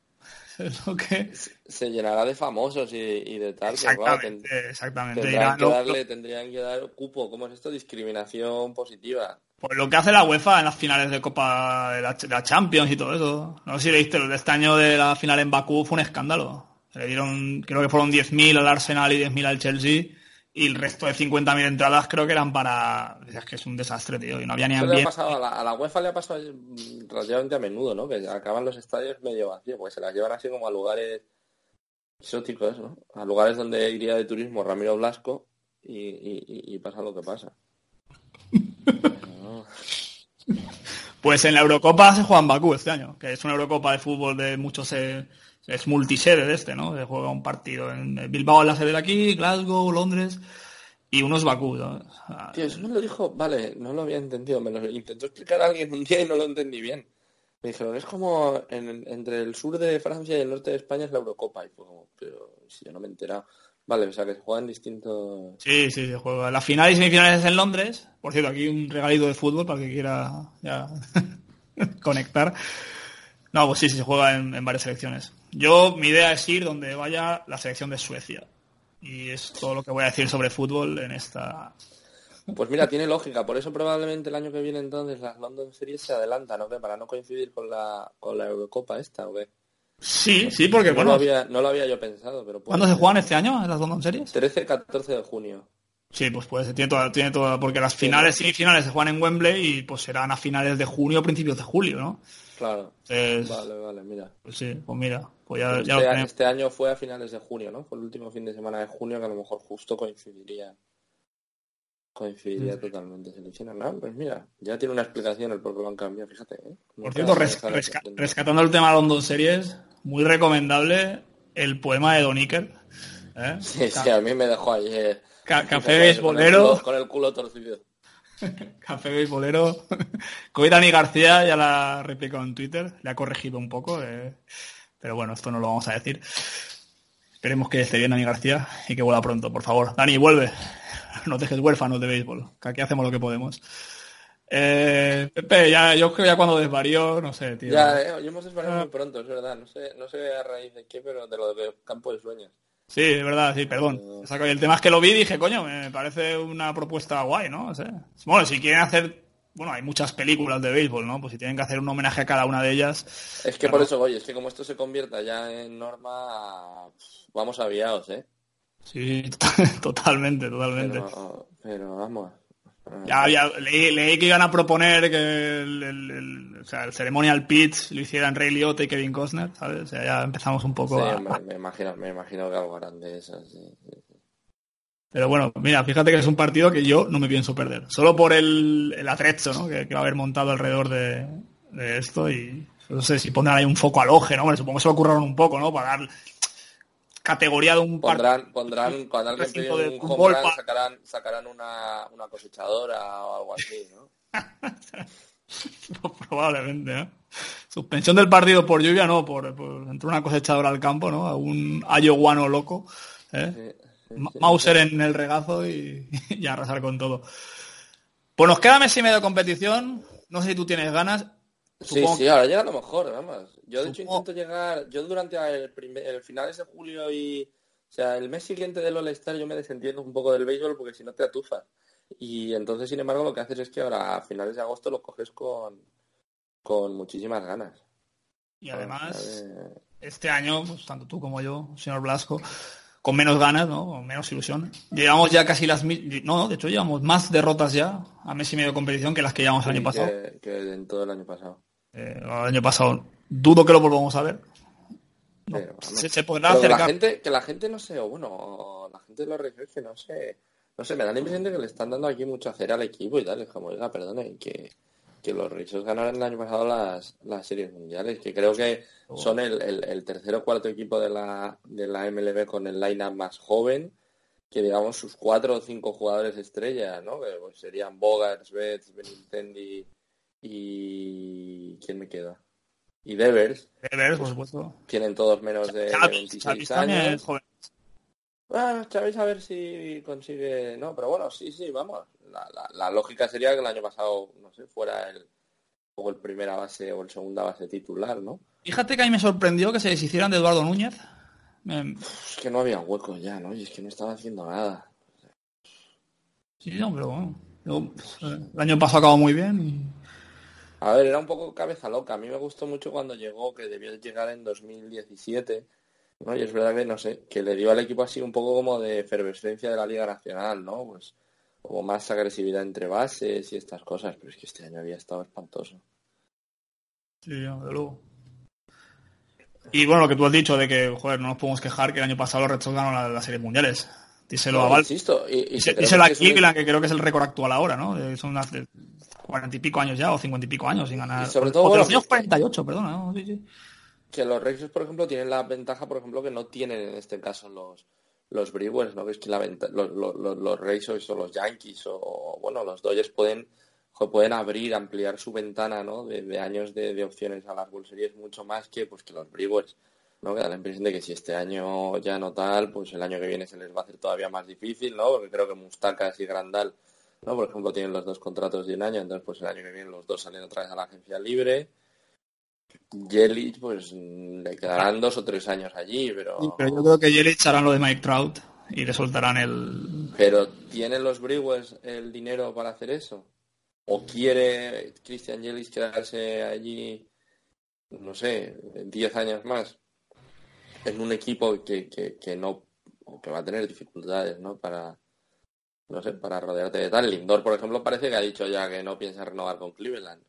Es lo que... Se llenará de famosos y, y de tal, ten- Exactamente, exactamente. tendrían, Irán- que lo- darle, tendrían que dar cupo. ¿Cómo es esto? Discriminación positiva. Pues lo que hace la UEFA en las finales de Copa de la, de la Champions y todo eso. No sé si leíste, lo de este año de la final en Bakú fue un escándalo. Se le dieron, creo que fueron 10.000 al Arsenal y 10.000 al Chelsea. Y el resto de 50.000 entradas creo que eran para... Es que es un desastre, tío. Y no había ni Eso le ha ambiente. pasado a la, a la UEFA le ha pasado relativamente a menudo, ¿no? Que acaban los estadios medio vacíos, porque se las llevan así como a lugares exóticos, ¿no? A lugares donde iría de turismo Ramiro Blasco y, y- y- y pasa lo que pasa. No. Pues en la Eurocopa se juega en Bakú este año, que es una Eurocopa de fútbol de muchos... eh, es multisede de este, ¿no? Se juega un partido en Bilbao, en la sede de aquí, Glasgow, Londres y unos Bakú. ¿no? Tío, eso me lo dijo, vale, no lo había entendido, me lo intentó explicar alguien un día y no lo entendí bien. Me dijeron, es como en- entre el sur de Francia y el norte de España es la Eurocopa. Y fue como, pero si yo no me he enterado. Vale, o sea que se juegan distintos... Sí, sí, se juega. La final y semifinales es en Londres. Por cierto, aquí un regalito de fútbol para que quiera ya conectar. No, pues sí, sí, se juega en, en varias selecciones. Yo, mi idea es ir donde vaya la selección de Suecia. Y es todo lo que voy a decir sobre fútbol en esta... Pues mira, tiene lógica, por eso probablemente el año que viene entonces las London Series se adelantan, ¿no? Para no coincidir con la, con la Eurocopa esta, ¿o qué? Sí, sí, porque No, bueno, lo había, no lo había yo pensado, pero... ¿cuándo se juegan este año las London Series? 13-14 de junio. Sí, pues puede ser, tiene toda, tiene toda, porque las finales y semifinales se juegan en Wembley y pues serán a finales de junio o principios de julio, ¿no? Claro. Entonces, Vale, vale, mira. pues sí, pues mira, pues ya, ya Este, este año fue a finales de junio, ¿no? Fue el último fin de semana de junio que a lo mejor justo coincidiría. Coincidiría totalmente seleccionar. No, pues mira, ya tiene una explicación el por qué lo han cambiado, fíjate. ¿eh? Por cierto, res- resca- rescatando el tema de London Series, muy recomendable el poema de Don Iker. ¿eh? Sí, sí, a mí me dejó ayer. Ca- café beisbolero, Con el culo torcido. café beisbolero. Dani García ya la ha replicado en Twitter, le ha corregido un poco, eh, pero bueno, esto no lo vamos a decir. Esperemos que esté bien Dani García y que vuelva pronto, por favor. Dani, vuelve. No dejes huérfanos de béisbol, que aquí hacemos lo que podemos. Eh, Pepe, ya, yo creo que ya cuando desvarió, no sé, tío. Ya, eh, hoy hemos desvariado Ah. muy pronto, es verdad. No sé, no sé a raíz de qué, pero de lo de campo de sueños. Sí, es verdad, sí, perdón. El tema es que lo vi y dije, coño, me parece una propuesta guay, ¿no? O sea, bueno, si quieren hacer, bueno, hay muchas películas de béisbol, ¿no? Pues si tienen que hacer un homenaje a cada una de ellas. Es que Claro. por eso voy, es que como esto se convierta ya en norma, vamos aviados, ¿eh? Sí, totalmente, totalmente. Pero, pero vamos. Ya había, leí, leí que iban a proponer que el, el- el- o sea, el ceremonial pitch lo hicieran Ray Liotta y Kevin Costner, ¿sabes? O sea, ya empezamos un Sí, poco a... hombre, me imagino, me imagino que algo harán de sí, sí. Pero bueno, mira, fíjate que es un partido que yo no me pienso perder. Solo por el, el atrezzo ¿no? que, que va a haber montado alrededor de, de esto y no sé si pondrán ahí un foco al oje, ¿no? Hombre, supongo que se lo ocurrieron un poco, ¿no? Para dar categoría de un. Pondrán, pondrán, cuando alguien recinto pegue de un fútbol home run, sacarán, sacarán una, una cosechadora o algo así, ¿no? Probablemente, ¿no? Suspensión del partido por lluvia, no, por, por una cosechadora al campo, ¿no? A un ayoguano loco, ¿eh? Sí, sí, Ma- sí. Mauser en el regazo y, y arrasar con todo. Pues nos queda mes y medio de competición. No sé si tú tienes ganas. Sí, Supongo sí, ahora llega lo mejor, vamos. Yo de hecho Supongo- intento llegar, yo durante el, primer, el finales de julio y, o sea, el mes siguiente del All-Star yo me desentiendo un poco del béisbol porque si no te atufas. Y entonces, sin embargo, lo que haces es que ahora a finales de agosto lo coges con, con muchísimas ganas. Y además, Eh, este año, pues, tanto tú como yo, señor Blasco, con menos ganas, ¿no? Con menos ilusión. Llevamos ya casi las mil... No, de hecho llevamos más derrotas ya a mes y medio de competición que las que llevamos el año pasado. Que, en todo el año pasado. Eh, el año pasado dudo que lo volvamos a ver. se, podrá hacer Que la, gente, que la gente no sé, o bueno, la gente de los Reyes que no sé, no sé, me da la impresión de que le están dando aquí mucho hacer al equipo y tal, es como, oiga, perdone, que, que los Reyes ganaron el año pasado las, las series mundiales, que creo que oh. son el, el, tercer o cuarto equipo de la, de la MLB con el line-up más joven, que digamos sus cuatro o cinco jugadores estrella, ¿no? Que pues, serían Bogarts, Betts, Benintendi y... ¿quién me queda? Y Devers. Devers, por supuesto. Tienen todos menos de, 26 años. Bueno, Chávez a ver si consigue... No, pero bueno, sí, sí, vamos. La, lógica sería que el año pasado, no sé, fuera el o el primera base o el segunda base titular, ¿no? Fíjate que a mí me sorprendió que se deshicieran de Eduardo Núñez. Es que no había huecos ya, ¿no? Y es que no estaba haciendo nada. Sí, no, pero bueno. el año pasado acabó muy bien. A ver, era un poco cabeza loca. A mí me gustó mucho cuando llegó, que debió llegar en 2017 ¿no? Y es verdad que, no sé, que le dio al equipo así un poco como de efervescencia de la Liga Nacional, ¿no? Pues como más agresividad entre bases y estas cosas, pero es que este año había estado espantoso. Sí, de luego. Y bueno, lo que tú has dicho de que, joder, no nos podemos quejar que el año pasado los Red Sox ganaron las, series mundiales. Díselo a Val. Insisto, y, díselo a Cleveland, que creo que es el récord actual ahora, ¿no? Son unas cuarenta y pico años ya, o cincuenta y pico años sin ganar. sobre todo, los años 48, perdona, ¿no? Sí, sí que los Reyes, por ejemplo, tienen la ventaja, por ejemplo, que no tienen en este caso los, los Brewers, ¿no? Que es que la los, los, los o los Yankees o, bueno, los Dodgers pueden, pueden abrir, ampliar su ventana, ¿no? De, años de, opciones a las World Series mucho más que, pues, que los Brewers, ¿no? Que da la impresión de que si este año ya no tal, pues el año que viene se les va a hacer todavía más difícil, ¿no? Porque creo que Mustakas y Grandal, ¿no? Por ejemplo, tienen los dos contratos de un año, entonces, pues el año que viene los dos salen otra vez a la agencia libre Yelich, pues le quedarán dos o tres años allí, pero... pero yo creo que Yelich harán lo de Mike Trout y le soltarán el... Pero ¿tienen los Brewers el dinero para hacer eso? ¿O quiere Christian Yelich quedarse allí, no sé, diez años más? En un equipo que, que, no... que va a tener dificultades, ¿no? Para... No sé, para rodearte de tal. Lindor, por ejemplo, parece que ha dicho ya que no piensa renovar con Cleveland.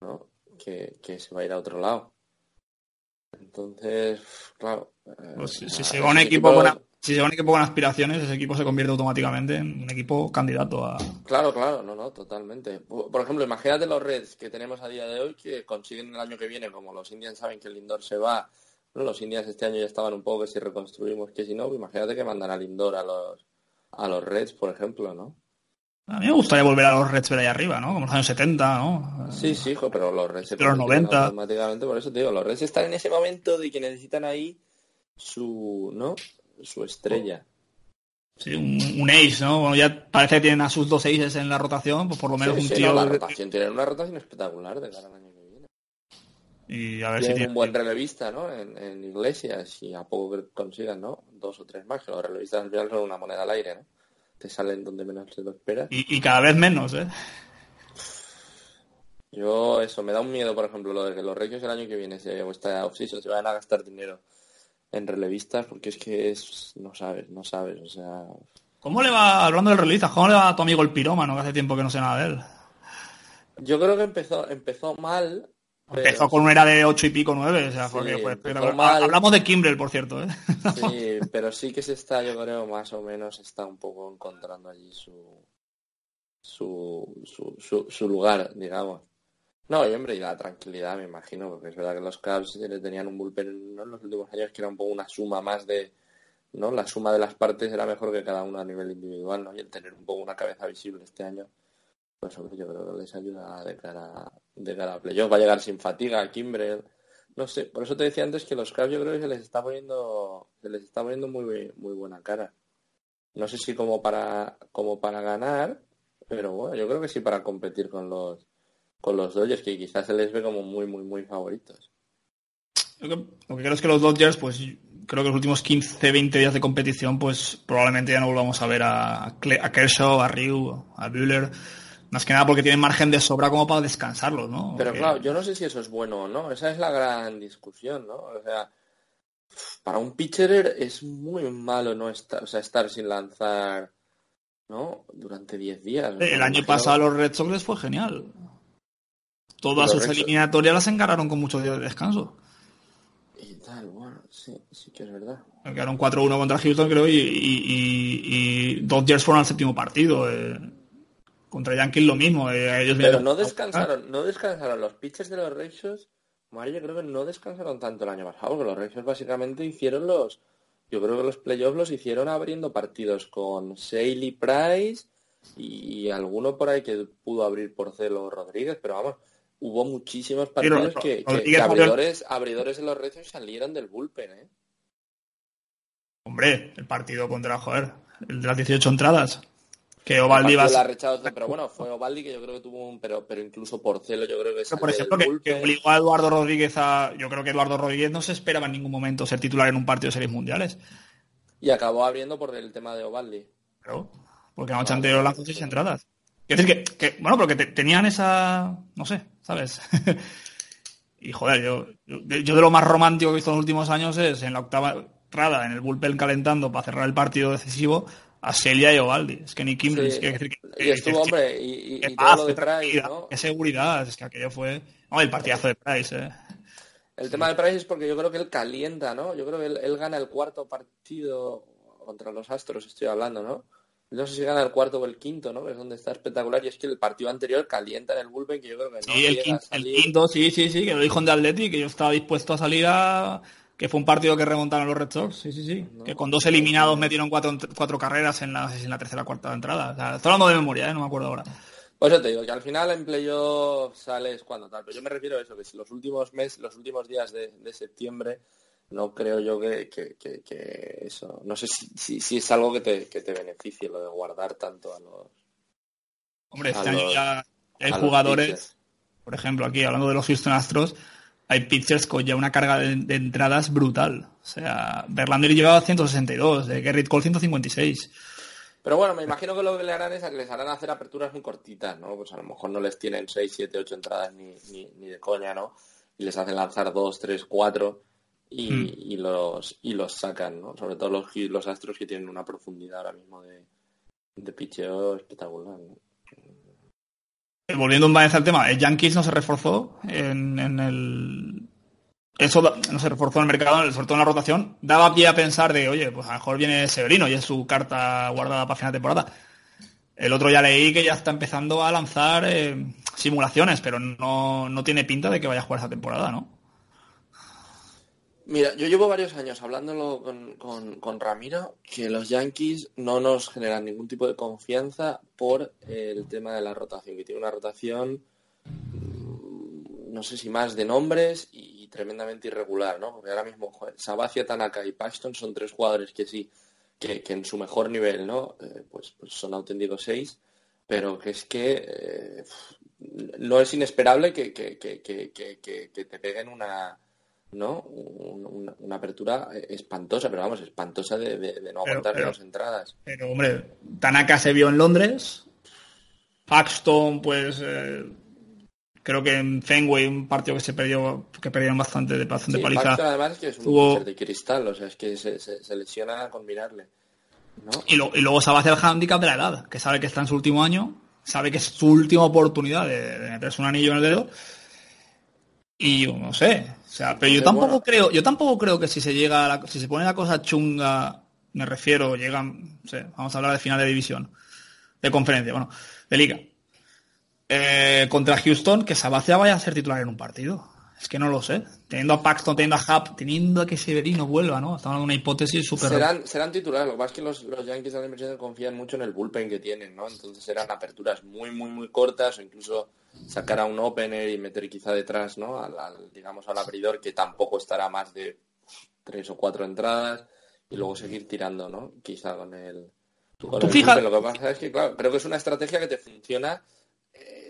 ¿no? que, se va a ir a otro lado. Entonces, claro. Eh, pues si, se va un equipo con, si se un equipo con aspiraciones, ese equipo se convierte automáticamente en un equipo candidato a. Claro, claro, no, no, totalmente. Por, ejemplo, imagínate los Reds que tenemos a día de hoy que consiguen el año que viene, como los Indians saben que el Lindor se va, los Indians este año ya estaban un poco que si reconstruimos, que si no, imagínate que mandan al Lindor a los a los Reds, por ejemplo, ¿no? A mí me gustaría volver a los Reds ver ahí arriba, ¿no? Como los años 70, ¿no? Sí, sí, hijo, pero los Reds... De los 90. Automáticamente, por eso te digo, los Reds están en ese momento de que necesitan ahí su, ¿no? Su estrella. Sí, un, ace, ¿no? Bueno, ya parece que tienen a sus dos aces en la rotación, pues por lo menos un tío... la rotación, tienen una rotación espectacular de cara. Y a ver si tienen un buen relevista, ¿no? En, en Iglesias y a poco que consigan, ¿no? Dos o tres más, que los relevistas al final son una moneda al aire, ¿no? te salen donde menos se lo espera. Y, cada vez menos, ¿eh? Yo, eso, me da un miedo, por ejemplo, lo de que los Reyes el año que viene, se, o esta se vayan a gastar dinero en relevistas, porque es que es, no sabes, no sabes, o sea... ¿Cómo le va, hablando de relevistas, cómo le va a tu amigo el pirómano, que hace tiempo que no sé nada de él? Yo creo que empezó, empezó mal, Empezó con una era de ocho y pico, nueve. O sea, Hablamos de Kimbrel, por cierto. ¿eh? Sí, pero sí que se está, yo creo, más o menos está un poco encontrando allí su, su, su, su, lugar, digamos. No, y hombre, y la tranquilidad, me imagino, porque es verdad que los Cavs le tenían un bullpen en los últimos años que era un poco una suma más de, ¿no? La suma de las partes era mejor que cada una a nivel individual, ¿no? Y el tener un poco una cabeza visible este año pues yo creo que les ayuda de cara, de cara a playoff. Va a llegar sin fatiga, Kimbrel. No sé, por eso te decía antes que los Cavs yo creo que se les está poniendo, se les está poniendo muy, muy buena cara. No sé si como para, como para ganar, pero bueno, yo creo que sí para competir con los, con los Dodgers, que quizás se les ve como muy, muy, muy favoritos. Lo que, creo es que los Dodgers, pues creo que los últimos 15, 20 días de competición, pues probablemente ya no volvamos a ver a, a Kershaw, a Ryu, a Buehler más que nada porque tienen margen de sobra como para descansarlos, ¿no? Pero claro, yo no sé si eso es bueno o no. Esa es la gran discusión, ¿no? O sea, para un pitcher es muy malo no estar, o sea, estar sin lanzar, ¿no? Durante 10 días. El año pasado los Red Sox les fue genial. Todas sus eliminatorias las encararon con muchos días de descanso. Y tal, bueno, sí, sí que es verdad. Quedaron 4-1 contra Houston, creo, y, y, Dodgers fueron al séptimo partido. Eh. Contra Yankees lo mismo. Eh, ellos Pero no descansaron, no descansaron los pitchers de los Reyes Mario, yo creo que no descansaron tanto el año pasado, porque los Rangers básicamente hicieron los. Yo creo que los playoffs los hicieron abriendo partidos con Saley Price y alguno por ahí que pudo abrir por Celo Rodríguez, pero vamos, hubo muchísimos partidos que, abridores, abridores de los Rangers salieron del bullpen, ¿eh? Hombre, el partido contra, joder, el de las 18 entradas. Que Ovaldi va a... pero bueno, fue Ovaldi que yo creo que tuvo un... Pero, pero incluso Porcelo yo creo que... por ejemplo, que, obligó a Eduardo Rodríguez a... Yo creo que Eduardo Rodríguez no se esperaba en ningún momento ser titular en un partido de series mundiales. Y acabó abriendo por el tema de Ovaldi. Pero, porque anoche anterior lanzó seis entradas. Es decir, que, bueno, porque tenían esa... No sé, ¿sabes? y joder, yo, yo, de lo más romántico que he visto en los últimos años es en la octava entrada, en el bullpen calentando para cerrar el partido decisivo, a Celia y Ovaldi. Es que ni Kim... es que, que, y estuvo, hombre, y, y, todo lo de Price, ¿no? Qué seguridad, es que aquello fue... No, el partidazo de Price, eh. El tema de Price es porque yo creo que él calienta, ¿no? Yo creo que él, gana el cuarto partido contra los Astros, estoy hablando, ¿no? No sé si gana el cuarto o el quinto, ¿no? Es donde está espectacular. Y es que el partido anterior calienta en el bullpen, que yo creo que no. Sí, el, quinto, el quinto, sí, sí, sí, que lo dijo en de Atleti, que yo estaba dispuesto a salir a, que fue un partido que remontaron los Red Sox, sí, sí, sí. que con dos eliminados metieron cuatro, cuatro carreras en la, en la tercera cuarta entrada. O estoy hablando de memoria, ¿eh? no me acuerdo ahora. Pues yo te digo que al final en playoff sales cuando tal. Pero yo me refiero a eso, que si los últimos meses, los últimos días de, septiembre, no creo yo que, eso. No sé si, si, es algo que te, que te beneficie lo de guardar tanto a los. Hombre, este año ya hay jugadores, por ejemplo, aquí hablando de los Houston Astros, hay pitchers con ya una carga de, entradas brutal. O sea, Verlander llevaba 162, de Gerrit Cole 156. Pero bueno, me imagino que lo que le harán es que les harán hacer aperturas muy cortitas, ¿no? Pues a lo mejor no les tienen 6, 7, 8 entradas ni, ni, de coña, ¿no? Y les hacen lanzar 2, 3, 4 y, los, y los sacan, ¿no? Sobre todo los, los astros que tienen una profundidad ahora mismo de, de picheo espectacular, ¿no? Volviendo un vez al tema, el Yankees no se reforzó en, el... Eso no se reforzó en el mercado, sobre todo en la rotación. Daba pie a pensar de, oye, pues a lo mejor viene Severino y es su carta guardada para final de temporada. El otro ya leí que ya está empezando a lanzar eh, simulaciones, pero no, no tiene pinta de que vaya a jugar esa temporada, ¿no? Mira, yo llevo varios años hablándolo con, Ramiro, que los Yankees no nos generan ningún tipo de confianza por el tema de la rotación, que tiene una rotación, mm, no sé si más de nombres y, tremendamente irregular, ¿no? Porque ahora mismo Sabacia, Tanaka y Paxton son tres jugadores que sí, que, en su mejor nivel, ¿no? Eh, pues, pues, son auténticos seis, pero que es que eh, no es inesperable que, que te peguen una ¿no? Una, apertura espantosa, pero vamos, espantosa de, no aguantar las entradas. Pero, hombre, Tanaka se vio en Londres, Paxton, pues eh, creo que en Fenway, un partido que se perdió, que perdieron bastante de bastante paliza. Paxton además es que es un de cristal, o sea, es que se, se, lesiona con mirarle. Y, y, luego se va a hacer el handicap de la edad, que sabe que está en su último año, sabe que es su última oportunidad de, de meterse un anillo en el dedo. Y no sé, sea, pero yo tampoco creo, yo tampoco creo que si se llega, si se pone la cosa chunga, me refiero, llegan, vamos a hablar de final de división, de conferencia, bueno, de liga, eh, contra Houston, que Sabacia vaya a ser titular en un partido. Es que no lo sé. Teniendo a Paxton, teniendo a Hub, teniendo a que Severino vuelva, ¿no? Estamos en una hipótesis súper... Serán, serán titulares. Lo que pasa es que los, los Yankees de la inversión confían mucho en el bullpen que tienen, ¿no? Entonces serán aperturas muy, muy, muy cortas o incluso sacar a un opener y meter quizá detrás, ¿no? Al, digamos, al abridor que tampoco estará más de tres o cuatro entradas y luego seguir tirando, ¿no? Quizá con el... Con Lo que pasa es que, claro, creo que es una estrategia que te funciona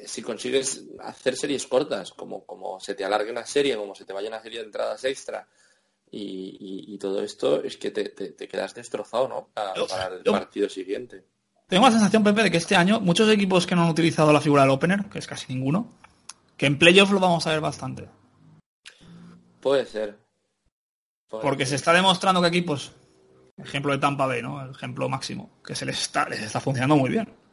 si consigues hacer series cortas, como, como se te alargue una serie, como se te vaya una serie de entradas extra y, todo esto, es que te, quedas destrozado, ¿no? para el partido siguiente. Tengo la sensación, Pepe, de que este año muchos equipos que no han utilizado la figura del opener, que es casi ninguno, que en playoff lo vamos a ver bastante. Puede ser. Porque se está demostrando que equipos, ejemplo de Tampa Bay, ¿no? El ejemplo máximo, que se les está, les está funcionando muy bien.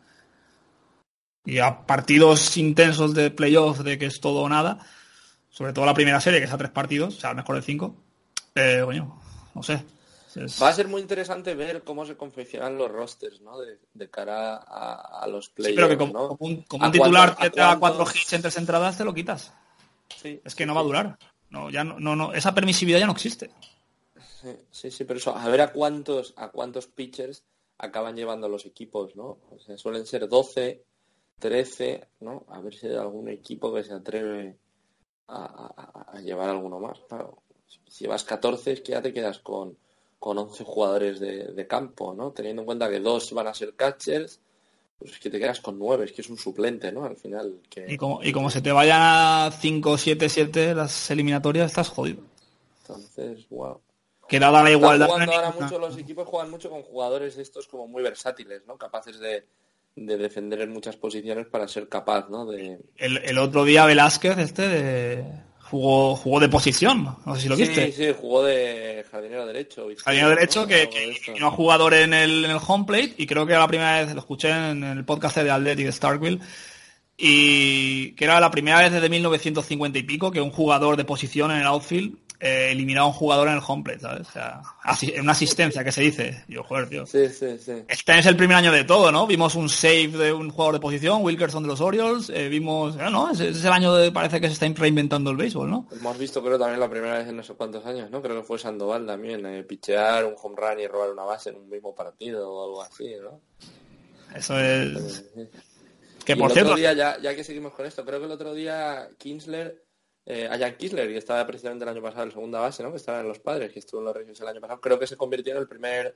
Y a partidos intensos de playoff, de que es todo o nada, sobre todo la primera serie, que es a tres partidos, o sea, mejor de cinco, eh, coño, no sé. Va a ser muy interesante ver cómo se confeccionan los rosters, ¿no? De, cara a, los playoffs, pero que como, un, titular que te da cuatro hits en tres entradas, te lo quitas. Sí, es que no va a durar. No, ya no, no, esa permisividad ya no existe. Sí, sí, pero eso, a ver a cuántos, a cuántos pitchers acaban llevando los equipos, ¿no? O sea, suelen ser 12, 13, ¿no? A ver si hay algún equipo que se atreve a, llevar alguno más. Claro, si llevas 14 es que ya te quedas con, con 11 jugadores de, campo, ¿no? Teniendo en cuenta que dos van a ser catchers, pues es que te quedas con 9, es que es un suplente, ¿no? Al final. Y, como, y como se te vayan 5, 7, 7 las eliminatorias, estás jodido. Entonces, wow. Que dada la igualdad. ahora mucho, los equipos juegan mucho con jugadores estos como muy versátiles, ¿no? Capaces de, de defender en muchas posiciones para ser capaz, ¿no? De... El, otro día Velázquez, este, jugó, jugó de posición, no sé si lo viste. Sí, sí, jugó de jardinero derecho. Jardinero derecho que, que, no jugador en el, en el home plate y creo que era la primera vez, lo escuché en el podcast de Athletic de Starkville, y que era la primera vez desde 1950 y pico que un jugador de posición en el outfield eh, eliminar a un jugador en el home plate, ¿sabes? O sea, una asistencia que se dice. Yo, joder, tío. Sí, sí, sí. Este es el primer año de todo, ¿no? Vimos un save de un jugador de posición, Wilkerson de los Orioles, eh, vimos, eh, ¿no? Es, es, el año de, parece que se está reinventando el béisbol, ¿no? Hemos visto, creo, también la primera vez en no sé cuántos años, ¿no? Creo que fue Sandoval también, eh, pichear un home run y robar una base en un mismo partido o algo así, ¿no? Eso es... Que por cierto... Día, ya, ya que seguimos con esto, creo que el otro día Kinsler eh, a Jan Kisler, que estaba precisamente el año pasado en segunda base, ¿no? que estaba en los padres, que estuvo en los Reyes el año pasado, creo que se convirtió en el primer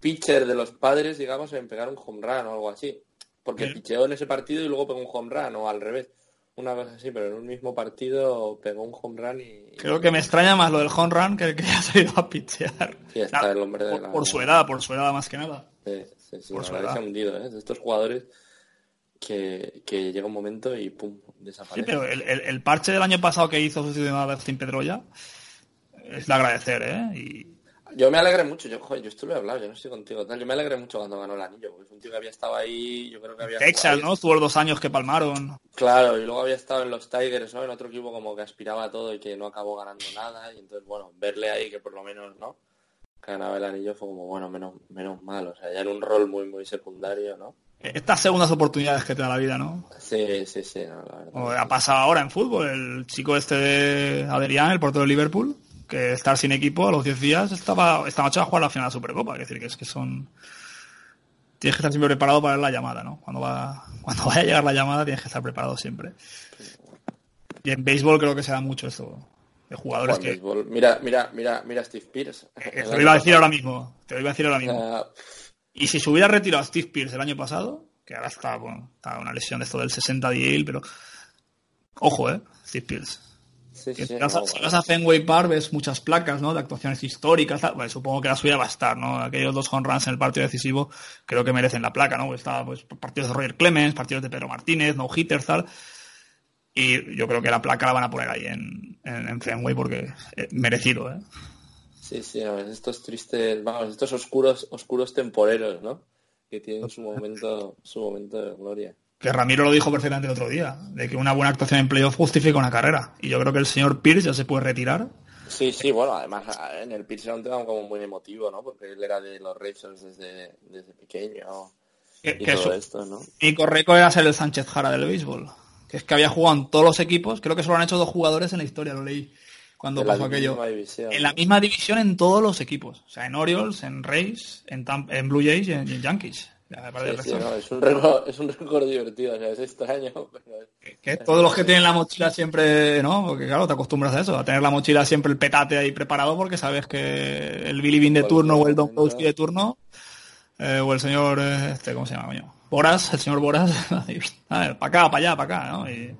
pitcher de los padres, digamos, en pegar un home run o algo así. Porque picheó en ese partido y luego pegó un home run, o al revés. Una cosa así, pero en un mismo partido pegó un home run y... Creo que me extraña más lo del home run que el que ha salido a pichear. el hombre por, su edad, por su edad más que nada. Sí, sí, sí. Por su edad. Se ha hundido, ¿eh? Estos jugadores que, que llega un momento y pum, desaparece. Sí, pero el, el, parche del año pasado que hizo de sin Pedroya es de agradecer, ¿eh? Y... Yo me alegré mucho, yo, joder, yo esto lo he hablado, yo no estoy contigo, tal. yo me alegré mucho cuando ganó el anillo, porque es un tío que había estado ahí, yo creo que había... Texas, ¿no? Tuvo dos años que palmaron. Claro, y luego había estado en los Tigers, ¿no? En otro equipo como que aspiraba a todo y que no acabó ganando nada, y entonces, bueno, verle ahí que por lo menos, ¿no? ganaba el anillo fue como, bueno, menos, menos mal, o sea, ya en un rol muy, muy secundario, ¿no? Estas segundas oportunidades que te da la vida, ¿no? Sí, sí, sí. ha pasado ahora en fútbol. El chico este de Adrián, el portero de Liverpool, que estar sin equipo a los 10 días estaba esta noche a jugar la final de la Supercopa. Es decir, que es que son... Tienes que estar siempre preparado para ver la llamada, ¿no? Cuando, va, cuando vaya a llegar la llamada tienes que estar preparado siempre. Y en béisbol creo que se da mucho esto de jugadores que... Mira, mira, mira, mira Steve Pierce. Te lo iba a decir ahora mismo. Te lo iba a decir ahora mismo. Y si se hubiera retirado a Steve Pierce el año pasado, que ahora está, bueno, está una lesión de esto del 60 de pero ojo, eh, Steve Pierce. si, vas a, Fenway Park ves muchas placas, ¿no? De actuaciones históricas. supongo que la suya va a estar, ¿no? Aquellos dos home runs en el partido decisivo creo que merecen la placa, ¿no? Está, pues, partidos de Roger Clemens, partidos de Pedro Martínez, no hitters, tal. Y yo creo que la placa la van a poner ahí en, en, Fenway porque es merecido, ¿eh? Sí, sí, estos tristes, vamos, estos oscuros, oscuros temporeros, ¿no? Que tienen su momento, su momento de gloria. Que Ramiro lo dijo perfectamente el otro día, de que una buena actuación en playoff justifica una carrera. Y yo creo que el señor Pierce ya se puede retirar. Sí, sí, bueno, además en el Pierce era un tema como muy emotivo, ¿no? Porque él era de los Racers desde, desde pequeño. y todo esto, ¿no? Y Correco era ser el Sánchez Jara del béisbol. Que es que había jugado en todos los equipos. Creo que solo han hecho dos jugadores en la historia, lo leí cuando pasó aquello. En la misma división en todos los equipos. O sea, en Orioles, en Rays, en, en Blue Jays y en, Yankees. es, un récord, es un récord divertido, o sea, es extraño. que, todos los que tienen la mochila siempre, ¿no? Porque claro, te acostumbras a eso, a tener la mochila siempre el petate ahí preparado porque sabes que el Billy Bean de turno o el Don Kowski de turno eh, o el señor, eh, este, ¿cómo se llama, coño? Boras, el señor Boras, a ver, para acá, para allá, para acá, ¿no? Y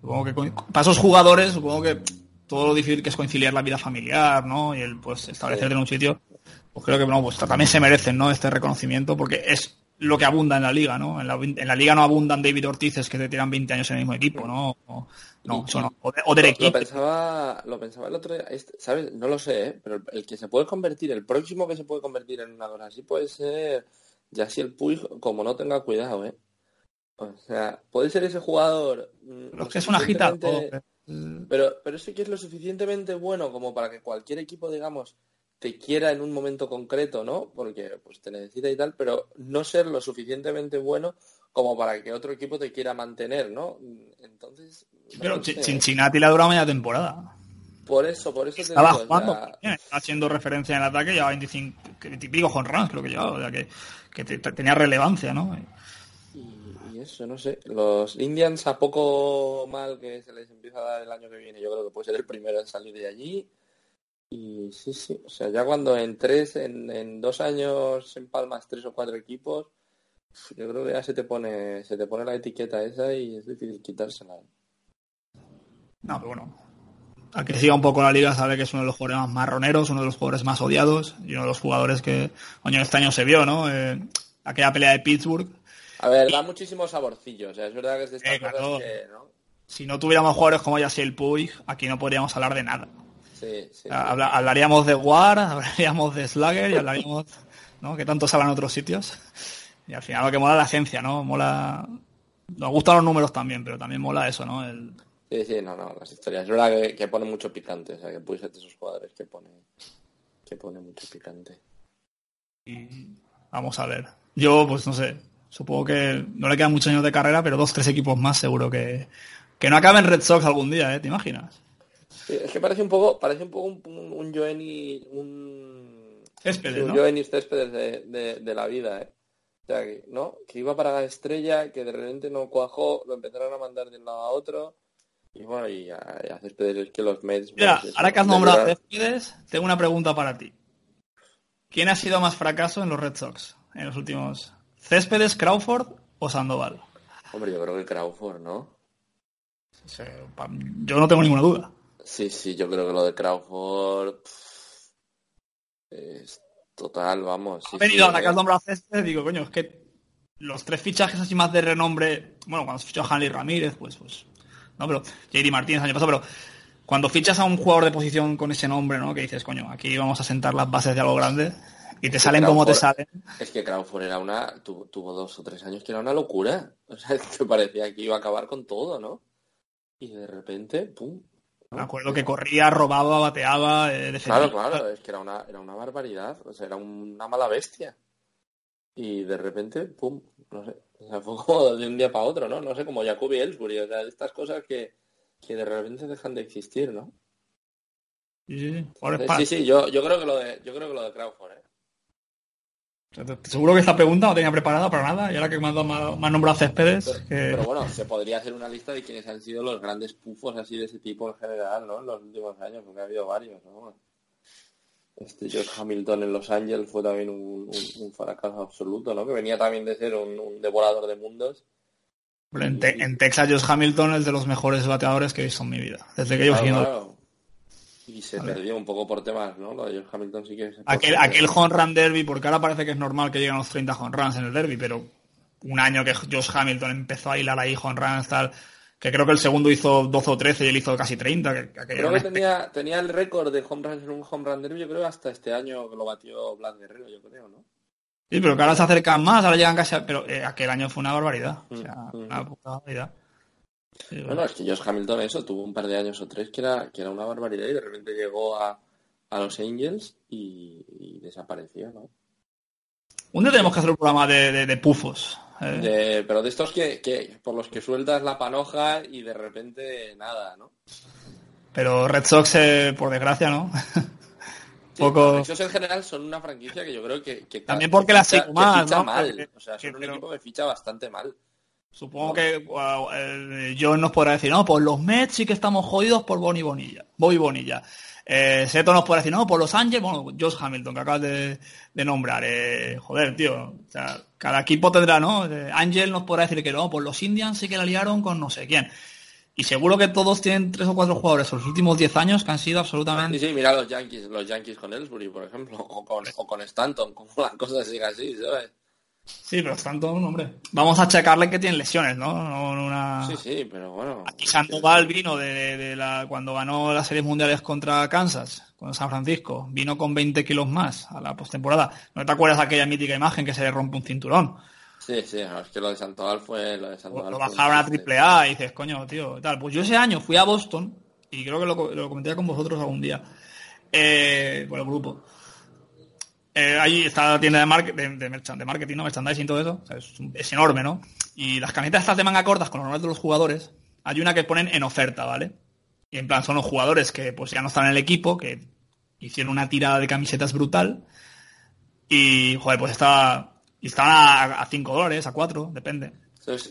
supongo que para esos jugadores, supongo que todo lo difícil que es conciliar la vida familiar, ¿no? Y el pues establecerte en un sitio, pues creo que no, pues también se merecen, ¿no? Este reconocimiento porque es lo que abunda en la liga, ¿no? En la, liga no abundan David Ortiz que te tiran 20 años en el mismo equipo, ¿no? O, no, O, de, Lo pensaba, lo pensaba el otro día, este, ¿sabes? No lo sé, ¿eh? pero el que se puede convertir, el próximo que se puede convertir en una cosa así puede ser ya si el Puig, como no tenga cuidado, ¿eh? O sea, puede ser ese jugador. Mm, lo que es una gita. Pero, pero sí que es lo suficientemente bueno como para que cualquier equipo, digamos, te quiera en un momento concreto, ¿no? Porque pues te necesita y tal, pero no ser lo suficientemente bueno como para que otro equipo te quiera mantener, ¿no? Entonces. Pero Cincinnati la dura media temporada. Por eso, por eso te Estaba jugando, haciendo referencia en el ataque, ya 25, 20 pico con Rams, creo que llevaba, o sea que, que tenía relevancia, ¿no? Eso, no sé. Los Indians, a poco mal que se les empieza a dar el año que viene, yo creo que puede ser el primero en salir de allí. Y sí, sí, o sea, ya cuando en tres, en, dos años en palmas tres o cuatro equipos, yo creo que ya se te pone, se te pone la etiqueta esa y es difícil quitársela. No, pero bueno, al que siga un poco la liga sabe que es uno de los jugadores más marroneros, uno de los jugadores más odiados y uno de los jugadores que, coño, este año se vio, ¿no? Eh, aquella pelea de Pittsburgh. A ver, da muchísimo saborcillo, o sea, es verdad que es de estas cosas que, ¿no? Si no tuviéramos jugadores como Yasiel Puig, aquí no podríamos hablar de nada. Sí, hablaríamos de War, hablaríamos de Slugger y hablaríamos, ¿no? Que tanto se habla en otros sitios. Y al final lo que mola la esencia, ¿no? Mola... Nos gustan los números también, pero también mola eso, ¿no? El... Sí, sí, no, no, las historias. Es verdad que, pone mucho picante, o sea, que ser de esos jugadores que pone, que pone mucho picante. Y vamos a ver. Yo, pues no sé, supongo que no le quedan muchos años de carrera, pero dos, tres equipos más seguro que, que no acaben Red Sox algún día, ¿eh? ¿Te imaginas? es que parece un poco, parece un poco un, un, un Joenny, un Céspedes, un Joenny Céspedes de, de, la vida, ¿eh? O sea, que, ¿no? Que iba para la estrella, que de repente no cuajó, lo empezaron a mandar de un lado a otro. Y bueno, y a, a Céspedes es que los Mets... Mira, ahora que has nombrado a Céspedes, tengo una pregunta para ti. ¿Quién ha sido más fracaso en los Red Sox en los últimos? ¿Céspedes, Crawford o Sandoval? Hombre, yo creo que Crawford, ¿no? Yo no tengo ninguna duda. Sí, sí, yo creo que lo de Crawford es total, vamos. ha venido, ahora que has nombrado a digo, coño, es que los tres fichajes así más de renombre, bueno, cuando se fichó a Hanley Ramírez, pues, pues, no, pero JD Martínez año pasado, pero cuando fichas a un jugador de posición con ese nombre, ¿no? Que dices, coño, aquí vamos a sentar las bases de algo grande y te salen como te salen. Es que Crawford era una, tuvo, dos o tres años que era una locura. O sea, que parecía que iba a acabar con todo, ¿no? Y de repente, pum, me acuerdo que corría, robaba, bateaba, eh, defendía. Claro, claro, es que era una, era una barbaridad, o sea, era una mala bestia. Y de repente, pum, no sé, o sea, fue como de un día para otro, ¿no? No sé, como Jacoby Ellsbury, o sea, estas cosas que, que de repente dejan de existir, ¿no? Sí, sí, sí, sí, yo, yo creo que lo de, yo creo que lo de Crawford, ¿eh? Seguro que esta pregunta no tenía preparada para nada y ahora que me has, me nombrado Céspedes. Pero, bueno, se podría hacer una lista de quienes han sido los grandes pufos así de ese tipo en general, ¿no? En los últimos años, porque ha habido varios, ¿no? Este George Hamilton en Los Ángeles fue también un, fracaso absoluto, ¿no? Que venía también de ser un, devorador de mundos. En, Texas, George Hamilton es de los mejores bateadores que he visto en mi vida. Desde que yo claro, y se perdió un poco por temas, ¿no? Lo de George Hamilton sí que... Aquel, aquel home run derby, porque ahora parece que es normal que lleguen los 30 home runs en el derby, pero un año que Josh Hamilton empezó a hilar ahí home runs, tal, que creo que el segundo hizo 12 o 13 y él hizo casi 30. Que, creo que tenía, tenía el récord de home runs en un home run derby, yo creo hasta este año que lo batió Blas Guerrero, yo creo, ¿no? Sí, pero que ahora se acercan más, ahora llegan casi... Pero eh, aquel año fue una barbaridad, o sea, mm, mm. una puta barbaridad bueno, es que Josh Hamilton eso tuvo un par de años o tres que era, que era una barbaridad y de repente llegó a, los Angels y, desapareció, ¿no? Un día tenemos que hacer un programa de, pufos. ¿eh? pero de estos que, por los que sueltas la panoja y de repente nada, ¿no? Pero Red Sox, eh, por desgracia, ¿no? Poco... Los Red Sox en general son una franquicia que yo creo que... También porque la más, ¿no? mal. o sea, son un equipo que ficha bastante mal. Supongo que eh, John nos podrá decir, no, pues los Mets sí que estamos jodidos por Bonnie Bonilla. Bobby Bonilla. Eh, Seto nos podrá decir, no, por los Ángeles, bueno, Josh Hamilton, que acabas de, nombrar. Eh, joder, tío. O sea, cada equipo tendrá, ¿no? Eh, Ángel nos podrá decir que no, por los Indians sí que la liaron con no sé quién. Y seguro que todos tienen tres o cuatro jugadores en los últimos diez años que han sido absolutamente... Sí, sí, mira los Yankees, los Yankees con Ellsbury, por ejemplo, o con, o con Stanton, como la cosa sigue así, ¿sabes? Sí, pero tanto, hombre. Vamos a checarle que tiene lesiones, ¿no? no una... Sí, sí, pero bueno. Aquí Sandoval vino de, de, la, cuando ganó las series mundiales contra Kansas, con San Francisco, vino con 20 kilos más a la postemporada. ¿No te acuerdas de aquella mítica imagen que se le rompe un cinturón? Sí, sí, es que lo de Sandoval fue lo de Sandoval. Lo bajaron a triple A y dices, coño, tío, tal. Pues yo ese año fui a Boston, y creo que lo, lo comenté con vosotros algún día, eh, por el grupo eh, ahí está la tienda de, de, de, marketing, ¿no? Merchandising y todo eso. es, enorme, ¿no? Y las camisetas estas de manga cortas con los nombres de los jugadores, hay una que ponen en oferta, ¿vale? Y en plan son los jugadores que pues ya no están en el equipo, que hicieron una tirada de camisetas brutal. Y, joder, pues está, estaban a 5 dólares, a 4, depende.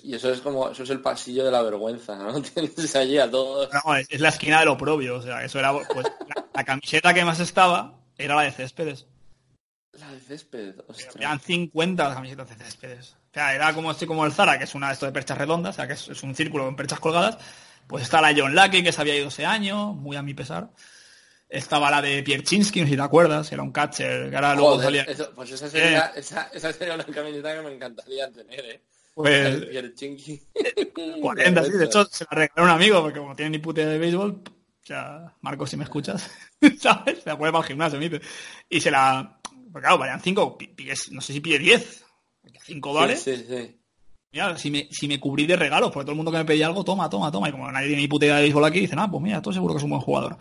y eso es como, eso es el pasillo de la vergüenza, ¿no? Tienes allí a todos. No, es, la esquina de lo propio, o sea, eso era, pues, la, la camiseta que más estaba era la de Céspedes. Césped, ostras. Eran 50 camisetas de céspedes. O sea, era como así como el Zara, que es una de esto de perchas redondas, o sea, que es, un círculo con perchas colgadas. Pues está la John Lucky, que se había ido ese año, muy a mi pesar. Estaba la de Pierczynski, no sé si te acuerdas, era un catcher, que ahora luego salía... pues esa sería, esa, esa, sería una camiseta que me encantaría tener, ¿eh? Pues... 40, sí, de hecho se la regaló un amigo, porque como tiene ni puta de béisbol, o sea, Marcos, si me escuchas, ¿sabes? Se la para el gimnasio, me dice. Y se la, claro, vayan 5, no sé si pide 10. 5 dólares. Sí, sí, sí. Mira, si me, si me cubrí de regalos, porque todo el mundo que me pedía algo, toma, toma, toma. Y como nadie tiene ni puta idea de béisbol aquí, dicen, ah, pues mira, todo seguro que es un buen jugador.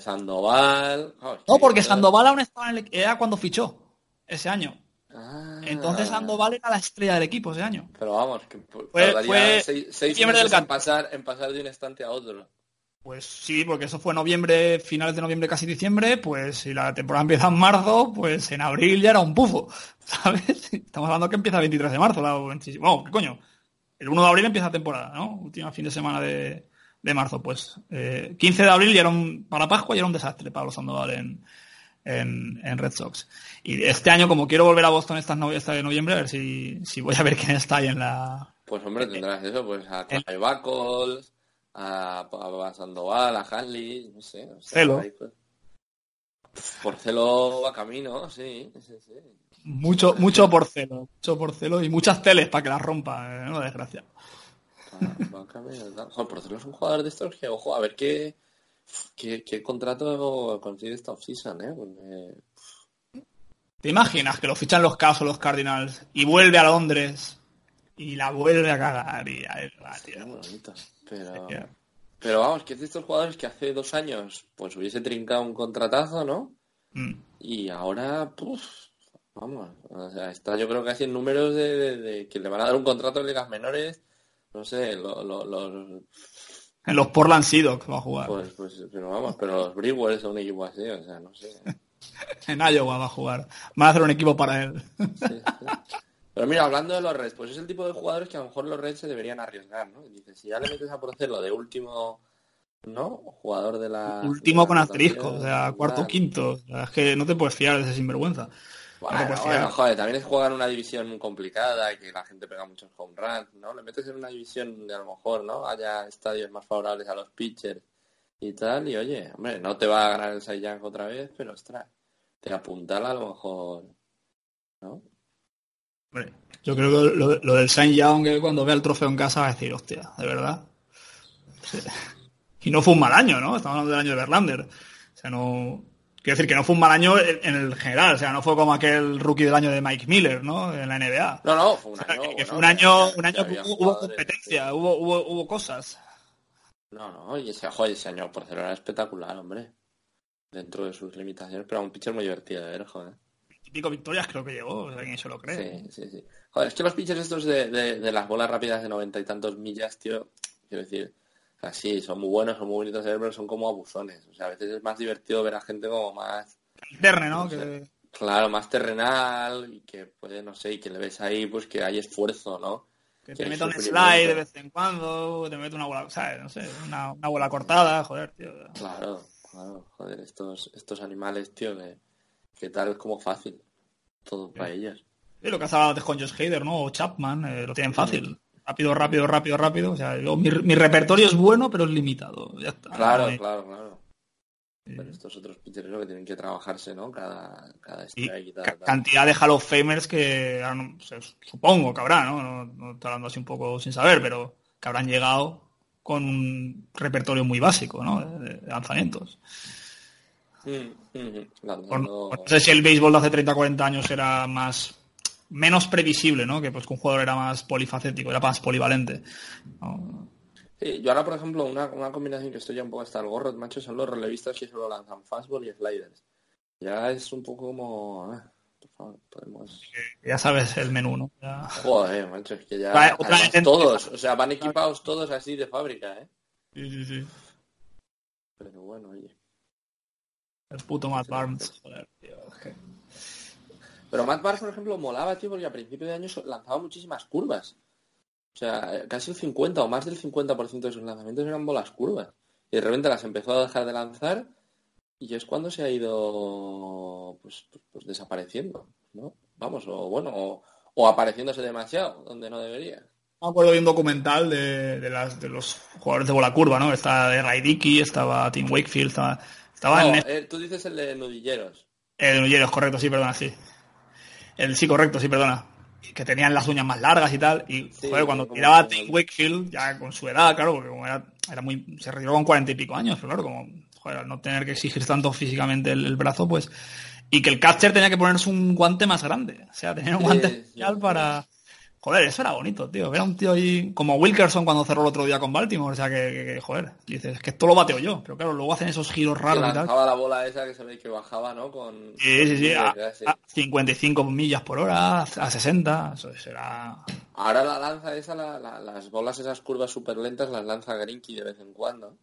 Sandoval. no, porque Sandoval aún estaba en el, era cuando fichó, ese año. Ah. Entonces Sandoval era la estrella del equipo ese año. Pero vamos, que fue, fue seis, seis meses del en pasar, en pasar de un instante a otro. Pues sí, porque eso fue noviembre, finales de noviembre, casi diciembre, pues si la temporada empieza en marzo, pues en abril ya era un pufo, ¿sabes? Estamos hablando que empieza el 23 de marzo, la, bueno, ¿qué coño? El 1 de abril empieza la temporada, ¿no? Última fin de semana de, de marzo, pues. Eh, 15 de abril ya era un, para Pascua ya era un desastre Pablo Sandoval en, en, en, Red Sox. Y este año, como quiero volver a Boston no, esta de noviembre, a ver si, si voy a ver quién está ahí en la... Pues hombre, tendrás eso, pues a Buckles a, a Sandoval, a Hanley, no sé. celo. Pues. Por celo va camino, sí, sí, sí. Mucho, mucho por celo, mucho por celo y muchas teles para que las rompa, ¿eh? desgracia. Joder, por celo es un jugador de estos que, ojo, a ver qué, qué, qué contrato consigue esta offseason, ¿eh? Porque... ¿Te imaginas que lo fichan los Cavs o los Cardinals y vuelve a Londres y la vuelve a cagar y a ver, va, tío. Pero, pero vamos, que es de estos jugadores que hace dos años pues hubiese trincado un contratazo, ¿no? Mm. Y ahora, pues, vamos, o sea, está yo creo que en números de, que le van a dar un contrato en ligas menores, no sé, los... En los Portland Seahawks va a jugar. Pues, pues, pero vamos, pero los Brewers son un equipo así, o sea, no sé. en Iowa va a jugar. Van a hacer un equipo para él. Pero mira, hablando de los Reds, pues es el tipo de jugadores que a lo mejor los Reds se deberían arriesgar, ¿no? Dices, si ya le metes a lo de último, ¿no? Jugador de la... Último con asterisco, o sea, cuarto, quinto. es que no te puedes fiar de ese sinvergüenza. Bueno, joder, también es jugar en una división muy complicada, que la gente pega muchos home runs, ¿no? Le metes en una división donde a lo mejor, ¿no? Haya estadios más favorables a los pitchers y tal, y oye, hombre, no te va a ganar el Cy otra vez, pero ostras, te apuntala a lo mejor, ¿no? Yo creo que lo, del Saint Young, que cuando vea el trofeo en casa va a decir, hostia, de verdad. Y no fue un mal año, ¿no? Estamos hablando del año de Verlander. O sea, no. Quiero decir que no fue un mal año en el general, o sea, no fue como aquel rookie del año de Mike Miller, ¿no? En la NBA. No, no, fue un año. que fue un año, un año que hubo, competencia, hubo, hubo, hubo cosas. No, no, y ese, joder, ese año por cero era espectacular, hombre. Dentro de sus limitaciones, pero un pitcher muy divertido de ver, joder pico victorias creo que llegó, alguien se lo cree. Sí, sí, sí. Joder, es que los pitchers estos de, de, las bolas rápidas de noventa y tantos millas, tío, quiero decir, así, son muy buenos, son muy bonitos de ver, pero son como abusones. O sea, a veces es más divertido ver a gente como más... Terne, ¿no? Claro, más terrenal y que puede, no sé, y que le ves ahí, pues que hay esfuerzo, ¿no? Que, te meta un slide de vez en cuando, te mete una bola, ¿sabes? No sé, una, una bola cortada, joder, tío. Claro, claro, joder, estos, estos animales, tío, que que tal es como fácil. Todo para ellas. Y lo que has hablado antes con Josh Hader, ¿no? O Chapman, eh, lo tienen fácil. Rápido, rápido, rápido, rápido. O sea, mi, repertorio es bueno, pero es limitado. Ya está. Claro, claro, claro. Pero estos otros pitchers lo que tienen que trabajarse, ¿no? Cada, strike y tal, ca- tal. cantidad de Hall of Famers que supongo que habrá, ¿no? No, no estoy hablando así un poco sin saber, pero que habrán llegado con un repertorio muy básico, ¿no? De, de lanzamientos. Mm, mm, por- no sé si el béisbol de hace 30 40 años era más menos previsible, ¿no? Que pues que un jugador era más polifacético, era más polivalente. ¿no? Sí, yo ahora, por ejemplo, una, una combinación que estoy ya un poco hasta el gorro, macho, son los relevistas que solo lanzan fastball y sliders. Ya es un poco como... ah, por favor, podemos... Ya sabes el menú, ¿no? Ya- Joder, macho, es que ya... Otra- otra además vez- todos, o sea, van equipados todos así de fábrica, ¿eh? Sí, sí, sí. Pero bueno, oye. El puto Matt Barnes. Joder, tío, Pero Matt Barnes, por ejemplo, molaba, tío, porque a principio de año lanzaba muchísimas curvas. O sea, casi el 50 o más del 50% de sus lanzamientos eran bolas curvas. Y de repente las empezó a dejar de lanzar y es cuando se ha ido pues, pues, pues desapareciendo, ¿no? Vamos, o bueno, o, o apareciéndose demasiado, donde no debería. Me acuerdo de un documental de, de las, de los jugadores de bola curva, ¿no? Estaba de Ray Dickey, estaba Tim Wakefield, estaba, estaba No, en eh, tú dices el de nudilleros. el Nulleros, correcto, sí, perdona, sí. El sí, correcto, sí, perdona. Que tenían las uñas más largas y tal. Y Sí, joder, cuando tiraba como- Tim Wakefield, ya con su edad, claro, porque como era, era muy. se retiró con cuarenta y pico años, pero claro, como joder, al no tener que exigir tanto físicamente el, el brazo, pues. Y que el catcher tenía que ponerse un guante más grande. O sea, tener un guante sí, especial sí. para. Joder, eso era bonito, tío. Ver a un tío ahí, como Wilkerson cuando cerró el otro día con Baltimore. O sea, que, joder, dices, es que esto lo bateo yo. Pero claro, luego hacen esos giros raros y tal. la bola esa que se ve que bajaba, ¿no? Con... Sí, sí, sí, a, Sí. a 55 millas por hora, a 60, eso será... Ahora la lanza esa, la- la- las bolas esas curvas súper lentas las lanza Grinky de vez en cuando.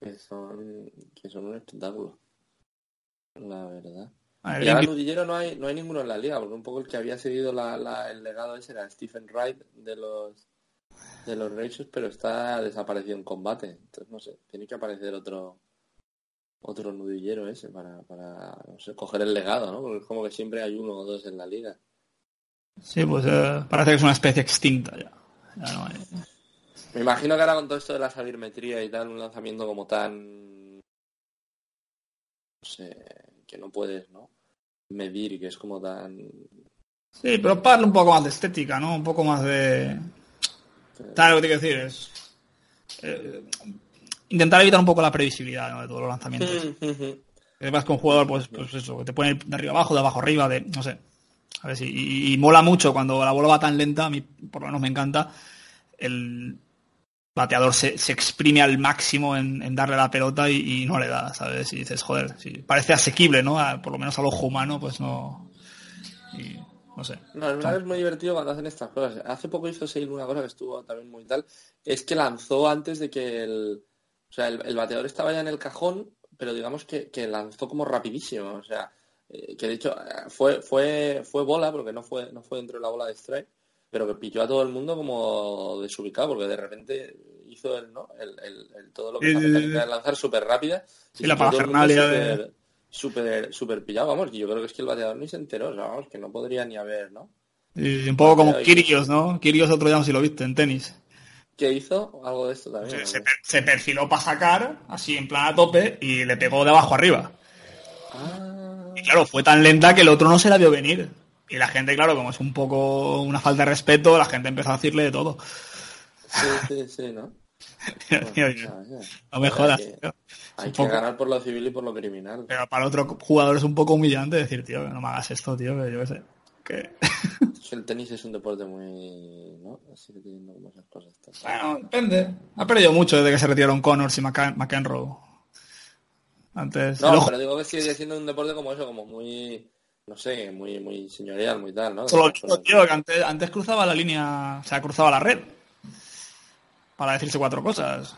Que son, que son un espectáculo. La verdad. Ver, Y ahora nudillero no hay, no hay ninguno en la liga, porque un poco el que había seguido la, la- el legado ese era Stephen Wright de los de los Rangers, pero está desaparecido en combate. Entonces no sé, tiene que aparecer otro otro nudillero ese para, para no sé, coger el legado, ¿no? Porque es como que siempre hay uno o dos en la liga. Sí, pues eh, parece que es una especie extinta ya. Ya no hay- Me imagino que ahora con todo esto de la sabermetría y tal, un lanzamiento como tan... No sé, que no puedes, ¿no? Medir, que es como tan... Sí, pero para darle un poco más de estética, ¿no? Un poco más de... ¿Sabes lo que te quiero decir? Es... eh, intentar evitar un poco la previsibilidad ¿no? de todos los lanzamientos. Es más que un jugador, pues, pues eso, que te pone de arriba abajo, de abajo arriba, de, no sé. A ver si, y, y mola mucho cuando la bola va tan lenta, a mí por lo menos me encanta, el bateador se, se exprime al máximo en, en darle la pelota y, y no le da, ¿sabes? Y dices, joder, si parece asequible, ¿no? A- por lo menos al ojo humano, pues no... Y, no sé. No, es verdad que es muy divertido cuando hacen estas cosas. Hace poco hizo Sale una cosa que estuvo también muy tal, es que lanzó antes de que el... O sea, el, el bateador estaba ya en el cajón, pero digamos que, que lanzó como rapidísimo. O sea, eh, que de hecho eh, fue, fue, fue bola, porque no fue, no fue dentro de la bola de strike, pero que pilló a todo el mundo como desubicado, porque de repente hizo el, ¿no? el, el- el- todo lo que la mecánica de lanzar súper rápida. La todo el mundo parafernalia de- súper- súper pillado, vamos, y yo creo que es que el bateador ni se enteró, o sea, vamos, que no podría ni haber, ¿no? Y un poco como Kirios, ¿no? Kirios otro día si lo viste en tenis. ¿Qué hizo? Algo de esto también. Se, ¿no? se per- se perfiló para sacar, así en plan a tope, y le pegó de abajo arriba. Ah, Y claro, fue tan lenta que el otro no se la vio venir. Y la gente, claro, como es un poco una falta de respeto, la gente empezó a decirle de todo. sí, sí, sí, ¿no? Tío, no me Hay jodas. que-. Hay que ganar por lo civil y por lo criminal. Pero para otro jugador es un poco humillante decir, tío, que no me hagas esto, tío, que yo qué sé. Que... Que el tenis es un deporte muy... ¿no? Sigue teniendo como esas cosas. bueno, depende. Ha perdido mucho desde que se retiraron Connors y McCann- McEnroe. Antes. No, pero digo que sigue siendo un deporte como eso, como muy... No sé, muy, muy señorial, muy tal, ¿no? Solo tío, que antes, antes cruzaba la línea, o sea, cruzaba la red. Para decirse cuatro cosas.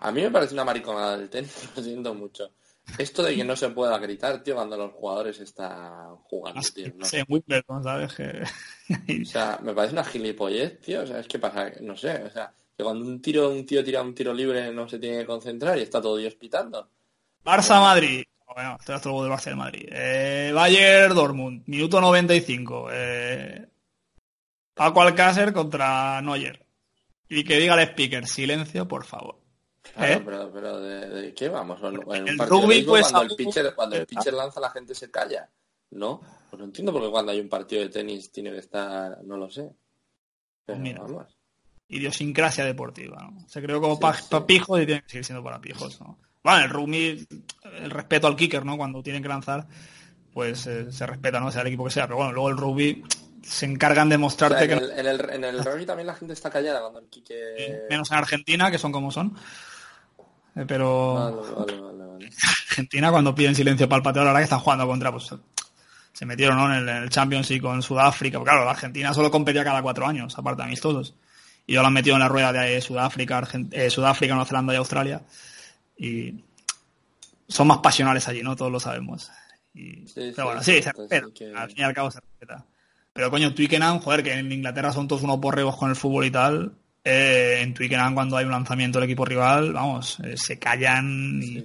A mí me parece una mariconada del tenis, lo siento mucho. Esto de que no se pueda gritar, tío, cuando los jugadores están jugando, tío. ¿no? Sí, Wimbledon, ¿sabes? Que... O sea, me parece una gilipollez, tío. O sea, es que pasa, no sé, o sea, que cuando un tiro, un tío tira un tiro libre no se tiene que concentrar y está todo Dios pitando. Barça Madrid. Bueno, todo del Barça de Madrid. Eh, Bayern Dortmund, minuto 95. Eh, Paco Alcácer contra Neuer. Y que diga el speaker, silencio, por favor. Claro, ¿Eh? pero, pero ¿de, de qué vamos? En un El partido rugby, pues, cuando, el pitcher, cuando el pitcher lanza la gente se calla. ¿No? Pues no entiendo por qué cuando hay un partido de tenis tiene que estar, no lo sé. Pero mira. vamos. Idiosincrasia deportiva, ¿no? Se creó como para Sí, pijos y tiene que seguir siendo para pijos, ¿no? Bueno, el rugby, el respeto al kicker, ¿no? Cuando tienen que lanzar, pues eh, se respeta, ¿no? Sea el equipo que sea. Pero bueno, luego el rugby se encargan de O sea, mostrarte que en, el, en el rugby también la gente está callada cuando el Quique... menos en Argentina, que son como son. Eh, Pero Vale, vale, vale, vale. Argentina cuando piden silencio para el pateo, la verdad que están jugando contra, pues se metieron ¿no? en, el, en el Champions y con Sudáfrica. Porque, claro, la Argentina solo competía cada cuatro años, aparte de amistosos. Y yo lo han metido en la rueda de Sudáfrica, Argent- eh, Sudáfrica, Nueva Zelanda y Australia. Y son más pasionales allí, ¿no? Todos lo sabemos. Y- Sí, pero sí, bueno, sí, se respeta. sí que- Al fin y al cabo se respeta. Pero coño, Twickenham, joder, que en Inglaterra son todos unos borregos con el fútbol y tal. eh, en Twickenham cuando hay un lanzamiento del equipo rival, vamos, eh, se callan y.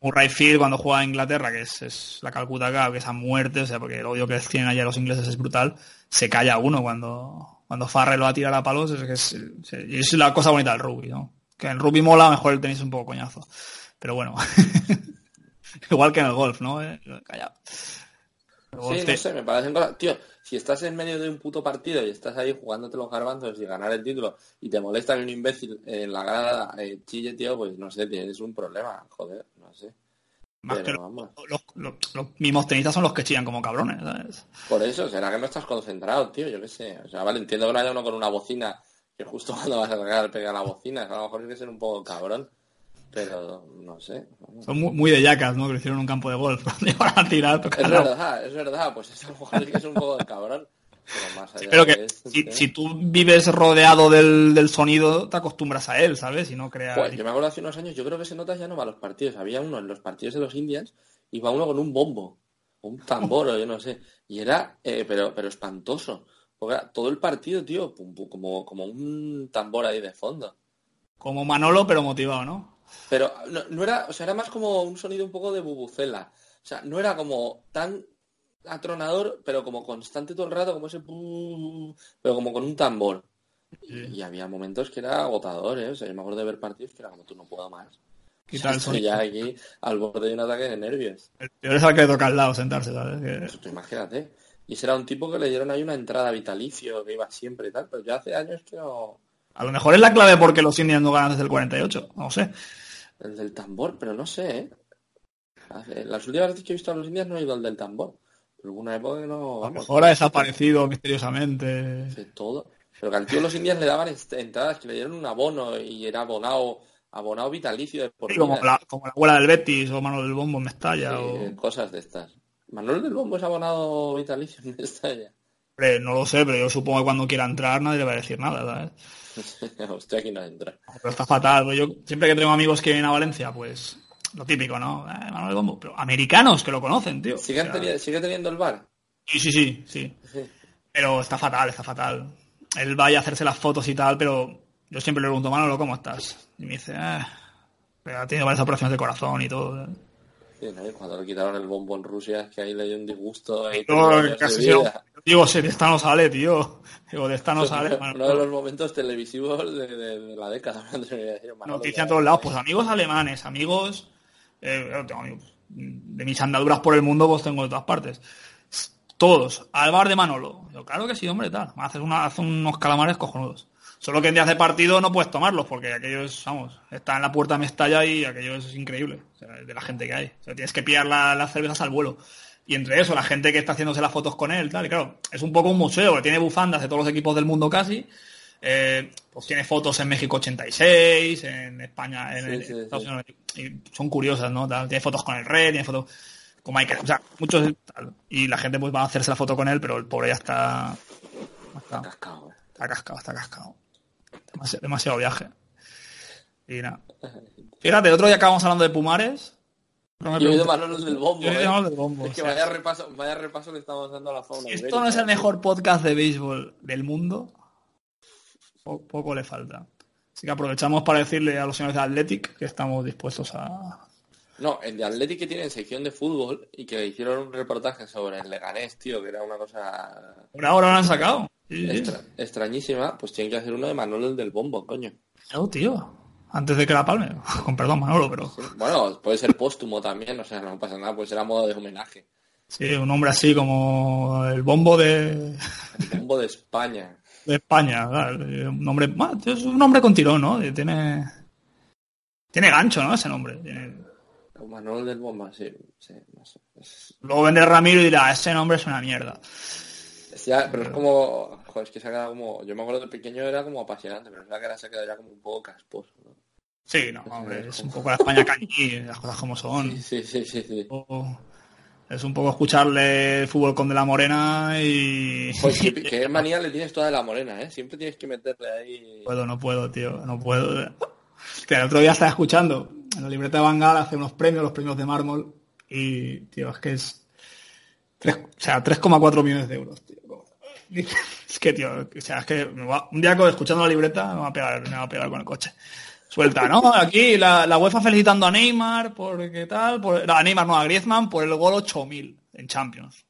Murray Field cuando juega en Inglaterra, que es, es la Calcuta Cup, que es a muerte, o sea, porque el odio que tienen allá los ingleses es brutal, se calla uno cuando, cuando Farrell lo va a tirar a palos, es, que es, es la cosa bonita del rugby, ¿no? Que en rugby mola, mejor el tenis un poco coñazo. Pero bueno, igual que en el golf, ¿no? Eh, Callado. El golf Sí, te- no sé, me parecen cosas... Tío, si estás en medio de un puto partido y estás ahí jugándote los garbanzos y ganar el título y te molesta que un imbécil en la grada eh, chille, tío, pues no sé, tienes un problema, joder, no sé. más que Pero los, vamos, los- los- los mismos tenistas son los que chillan como cabrones, ¿sabes? por eso, será que no estás concentrado, tío, yo qué sé. O sea, vale, entiendo que no haya uno con una bocina que justo cuando vas a sacar pega la bocina, a lo mejor hay que ser un poco cabrón, pero no sé. Son muy, muy de yacas, ¿no? Que hicieron en un campo de golf, iban a tirar, Es verdad, es verdad, pues eso a lo mejor es un poco de cabrón. Pero más allá Pero de si, si tú vives rodeado del, del sonido, te acostumbras a él, ¿sabes? Y no creas... Joder, yo me acuerdo hace unos años, yo creo que se nota ya no va a los partidos. Había uno en los partidos de los Indians, iba uno con un bombo, un tambor, o yo no sé. Y era, eh, pero, pero espantoso. Porque todo el partido, tío, pum, pum, como, como un tambor ahí de fondo. Como Manolo, pero motivado, ¿no? Pero no, no era, o sea, era más como un sonido un poco de bubucela. O sea, no era como tan atronador, pero como constante todo el rato, como ese pero como con un tambor. Y, y había momentos que era agotador, ¿eh? O sea, yo me acuerdo de ver partidos que era como tú no puedo más. Quitar el Estoy ya aquí al borde de un ataque de nervios. El peor es al que le toca al lado sentarse, ¿sabes? Que- Pues tú imagínate. Y ese era un tipo que le dieron ahí una entrada vitalicio, que iba siempre y tal, pero ya hace años que no... A lo mejor es la clave porque los indios no ganan desde el 48, no sé. El del tambor, pero no sé, ¿eh? Las últimas veces que he visto a los indios no he ido al del tambor. Pero hubo una época que no... A lo mejor ha desaparecido misteriosamente. de todo. Pero que al tío los indios le daban entradas, que le dieron un abono y era abonado, abonado vitalicio de por Sí, como, la, como la abuela del Betis o Manolo del Bombo en Mestalla. Sí, O... cosas de estas. Manuel del Bombo es abonado vitalicio en Mestalla. Hombre, no lo sé, pero yo supongo que cuando quiera entrar nadie le va a decir nada, ¿sabes? Hostia, aquí no entra. Pero está fatal. pues yo siempre que tengo amigos que vienen a Valencia, pues lo típico, ¿no? Eh, Manolo del Bombo. Pero americanos que lo conocen, tío. ¿Sigue, O sea, teni- ¿Sigue teniendo el bar? Sí, sí, sí, sí. Sí. Pero está fatal, está fatal. Él va a hacerse las fotos y tal, pero yo siempre le pregunto, Manolo, ¿cómo estás? Y me dice, eh, pero ha tenido varias operaciones de corazón y todo. ¿eh? Sí, ¿no? Y Cuando le quitaron el bombo en Rusia, es que ahí le dio un disgusto. Ahí No, casi digo, si de esta no sale, tío. Digo, de esta no sale. Uno de los momentos televisivos de, de- de la década. a Noticia ya- todos lados, pues amigos alemanes, amigos, eh, tengo amigos de mis andaduras por el mundo, pues tengo de todas partes. Todos, al bar de Manolo. Yo, claro que sí, hombre, tal. Haces una, hace unos calamares cojonudos. Solo que en días de partido no puedes tomarlos, porque aquello es, vamos, está en la puerta Mestalla y aquello es increíble, o sea, de la gente que hay. O sea, tienes que pillar la- las cervezas al vuelo. Y entre eso, la gente que está haciéndose las fotos con él, tal, y claro, es un poco un museo, que tiene bufandas de todos los equipos del mundo casi, eh, pues tiene fotos en México 86, en España, en, Sí, en sí, Estados sí. Unidos, y son curiosas, ¿no? Tal, Tiene fotos con el rey, tiene fotos con Michael, o sea, muchos tal. y la gente pues va a hacerse la foto con él, pero el pobre ya está, está, Cascado, eh. está cascado, está cascado. Demasiado, demasiado viaje. Y nada. Fíjate, otro día acabamos hablando de Pumares. No Yo he oído preguntes- Manolo del bombo. Yo he oído eh. Del bombo, Es que o sea. vaya repaso, vaya repaso le estamos dando a la fauna. Si esto ibérica, no es el mejor podcast de béisbol del mundo, po- poco le falta. Así que aprovechamos para decirle a los señores de Athletic que estamos dispuestos a... No, el de Athletic que tienen sección de fútbol y que hicieron un reportaje sobre el Leganés, tío, que era una cosa Por ahora lo han sacado. Sí, sí. extra- extrañísima, pues tienen que hacer uno de Manuel el del bombo, coño. No, tío. antes de que la palme. Con perdón, Manolo, pero... Bueno, puede ser póstumo también, o sea, no pasa nada, puede ser a modo de homenaje. Sí, un nombre así como el bombo de... El bombo de España. De España, claro. Un nombre... Es un nombre con tirón, ¿no? Tiene... Tiene gancho, ¿no? Ese nombre. Tiene... Manuel del Bomba, sí, sí, no sé. Luego vendrá Ramiro y dirá, ese nombre es una mierda. Pero es como, joder, es que se ha quedado como, yo me acuerdo de pequeño era como apasionante, pero es verdad que ahora se ha quedado ya como un poco casposo, ¿no? Sí, no, hombre, es un poco la España cañí, las cosas como son. Sí, sí, sí, sí. Es un poco escucharle fútbol con de la morena y. Pues qué, manía le tienes toda de la morena, ¿eh? Siempre tienes que meterle ahí. No puedo, no puedo, tío, no puedo. Que el otro día estaba escuchando en la libreta de Bangal hace unos premios, los premios de mármol, y, tío, es que es... o sea, 3,4 millones de euros, tío. Es que, tío, o sea, es que un día escuchando la libreta me va a pegar, me va a pegar con el coche. Suelta, ¿no? Aquí la, la UEFA felicitando a Neymar por qué tal, por, a Neymar no, a Griezmann por el gol 8000 en Champions.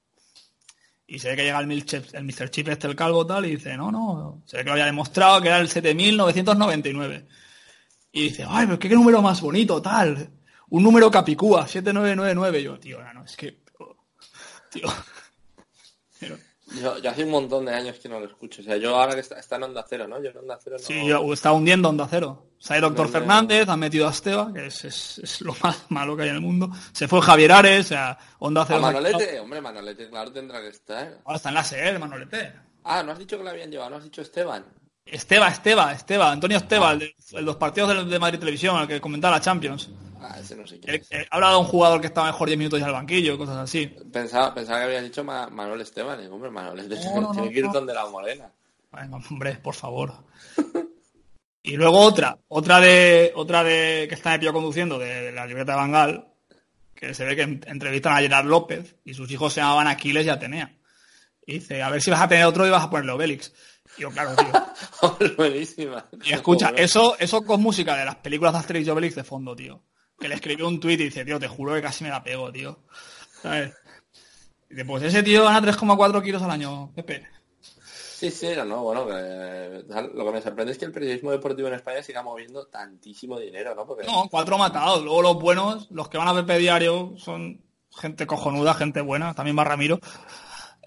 Y se ve que llega el, el Mr. Chip este, el calvo tal, y dice, no, no, se ve que lo había demostrado que era el 7999. Y dice, ay, pero qué, número más bonito, tal. Un número capicúa, 7999. Yo, tío, no, es que... Tío. Yo, hace un montón de años que no lo escucho. O sea, yo ahora que está, en Onda Cero, ¿no? Yo en Onda Cero no... Sí, yo, está hundiendo Onda Cero. Sale Doctor Fernández, ha metido a Esteba, que es, es, lo más malo que hay en el mundo. Se fue Javier Ares, o sea, Onda Cero... Manolete? Hombre, Manolete, claro, tendrá que estar. Ahora está en la SER, Manolete. Ah, ¿no has dicho que lo habían llevado? ¿No has dicho Esteban? Esteba, Esteba, Esteba, Antonio Esteba, el de, los partidos de, Madrid Televisión, el que comentaba la Champions. Ah, ese no sé quién es. ha hablado de un jugador que estaba mejor 10 minutos ya al banquillo, cosas así. Pensaba, pensaba que habías dicho Manuel Esteban, y hombre, Manuel Esteban tiene que ir donde la morena. Bueno, hombre, por favor. y luego otra, otra de, otra de que está en pie conduciendo, de, la libreta de Bangal, que se ve que entrevistan a Gerard López y sus hijos se llamaban Aquiles y Atenea. Y dice, a ver si vas a tener otro y vas a ponerle Obélix. Yo, claro, tío. Buenísima. Y escucha, eso, eso con música de las películas de Asterix y Obelix de fondo, tío. Que le escribió un tuit y dice, tío, te juro que casi me la pego, tío. ¿Sabes? Y dice, pues ese tío gana 3,4 kilos al año, Pepe. Sí, sí, no, no, bueno, lo que me sorprende es que el periodismo deportivo en España siga moviendo tantísimo dinero, ¿no? Porque... No, cuatro matados. Luego los buenos, los que van a Pepe Diario, son gente cojonuda, gente buena. También va Ramiro.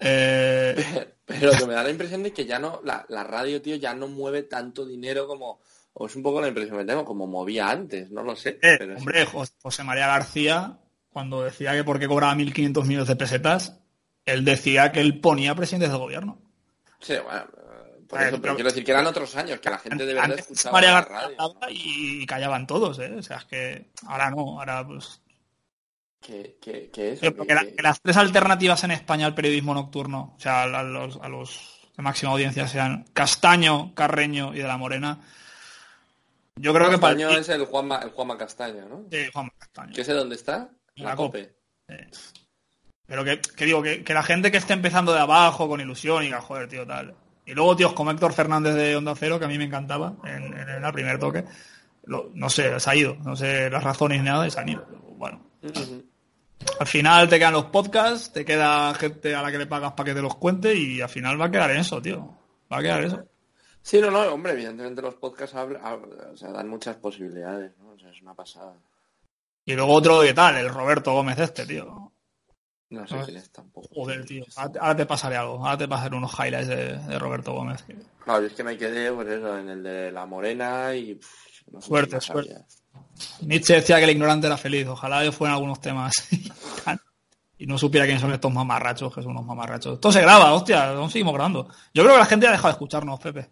Eh... Pero que me da la impresión de que ya no, la, radio, tío, ya no mueve tanto dinero como, o es un poco la impresión que tengo, como movía antes, no lo sé. Eh, hombre, José María García, cuando decía que porque cobraba 1.500 millones de pesetas, él decía que él ponía presidentes del gobierno. Sí, bueno, por eso, pero, quiero decir que eran otros años, que la gente de verdad escuchaba la radio. Y callaban todos, ¿eh? O sea, es que ahora no, ahora pues ¿Qué, es? Que, las tres alternativas en España al periodismo nocturno, o sea, a los, a los de máxima audiencia sean Castaño, Carreño y de la Morena. Yo creo que para el... es el Juanma, el Juanma Castaño, ¿no? Sí, Juanma Castaño. ¿Qué sé dónde está? la, COPE. Pero que, digo, que, la gente que esté empezando de abajo con ilusión y que, joder, tío, tal. Y luego tíos como Héctor Fernández de Onda Cero, que a mí me encantaba en, el primer toque. no sé, se ha ido. No sé las razones ni nada y se han ido. Bueno. Al final te quedan los podcasts, te queda gente a la que le pagas para que te los cuente y al final va a quedar en eso, tío. Va a quedar eso. Sí, no, no, hombre, evidentemente los podcasts dan muchas posibilidades, ¿no? O sea, es una pasada. Y luego otro, ¿qué tal? El Roberto Gómez este, tío. No sé quién es tampoco. Joder, tío. Ahora te pasaré algo. Ahora te pasaré unos highlights de, Roberto Gómez. Claro, es que me quedé, por eso, en el de La Morena y... suerte, suerte. Nietzsche decía que el ignorante era feliz. Ojalá yo fuera algunos temas. y no supiera quiénes son estos mamarrachos, que son unos mamarrachos. Esto se graba, hostia, aún seguimos grabando. Yo creo que la gente ha dejado de escucharnos, Pepe.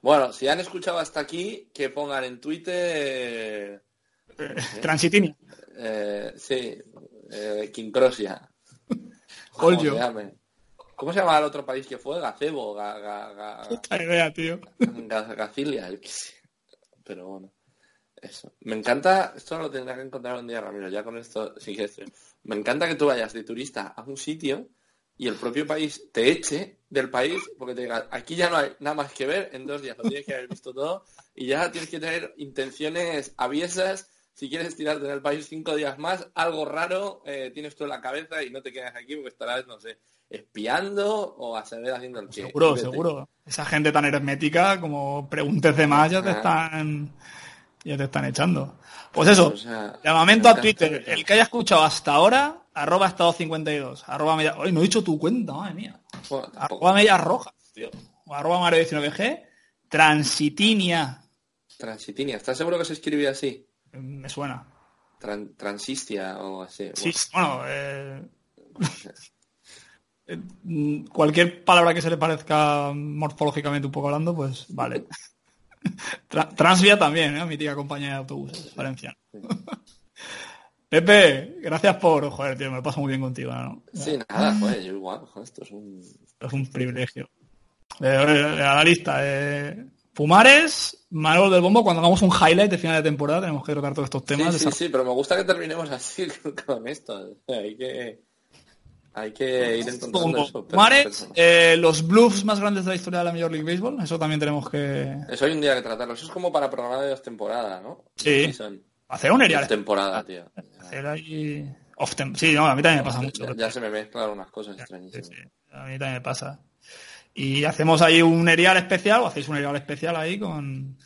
Bueno, si han escuchado hasta aquí, que pongan en Twitter... Eh, Transitinia. Eh, sí, eh, Quincrosia. ¿Cómo se llama el otro país que fue? Gacebo, idea, tío. Gacilia, Pero bueno. Eso. Me encanta, esto lo tendrás que encontrar un día, Ramiro, ya con esto sigue esto. Me encanta que tú vayas de turista a un sitio y el propio país te eche del país porque te diga, aquí ya no hay nada más que ver, en dos días lo tienes que haber visto todo y ya tienes que tener intenciones aviesas. Si quieres tirarte en el país cinco días más, algo raro eh, tienes tú en la cabeza y no te quedas aquí porque estarás, no sé, espiando o a saber haciendo el que. Seguro, seguro. Esa gente tan hermética, como preguntes de más, ya te están Ya te están echando. Pues eso, O sea, llamamiento a Twitter. El que haya escuchado hasta ahora, arroba estado 52. Arroba media... Ay, no he dicho tu cuenta, madre mía. Bueno. Arroba medias rojas, tío. O arroba Mario 19G. Transitinia. Transitinia, ¿estás seguro que se escribía así? Me suena. Tran- transistia o así. Sí, bueno, eh, eh, cualquier palabra que se le parezca morfológicamente un poco hablando, pues vale. Tra- Transvia también, ¿eh? mi tía compañía de autobuses, valenciana. Pepe, gracias por... Joder, tío, me lo paso muy bien contigo, ¿no? Sí, nada, joder, yo igual, joder, esto es un... Es un privilegio. Eh, eh, a la lista. Eh, Pumares, Manuel del Bombo, cuando hagamos un highlight de final de temporada tenemos que tratar todos estos Sí, temas. sí, sí, pero me gusta que terminemos así con esto. Hay que... Hay que ir encontrando eso. pero- pero- eh, los bluffs más grandes de la historia de la Major League Baseball, eso también tenemos que Eso hay un día que tratarlo. Eso es como para programa de dos temporadas, ¿no? Sí. hacer un erial. temporada, tío. Hacer ahí... off Sí, no, a mí también me pasa mucho. Ya, ya se me mezclan unas cosas extrañísimas. sí, a mí también me pasa. Y hacemos ahí un erial especial, o hacéis un erial especial ahí con...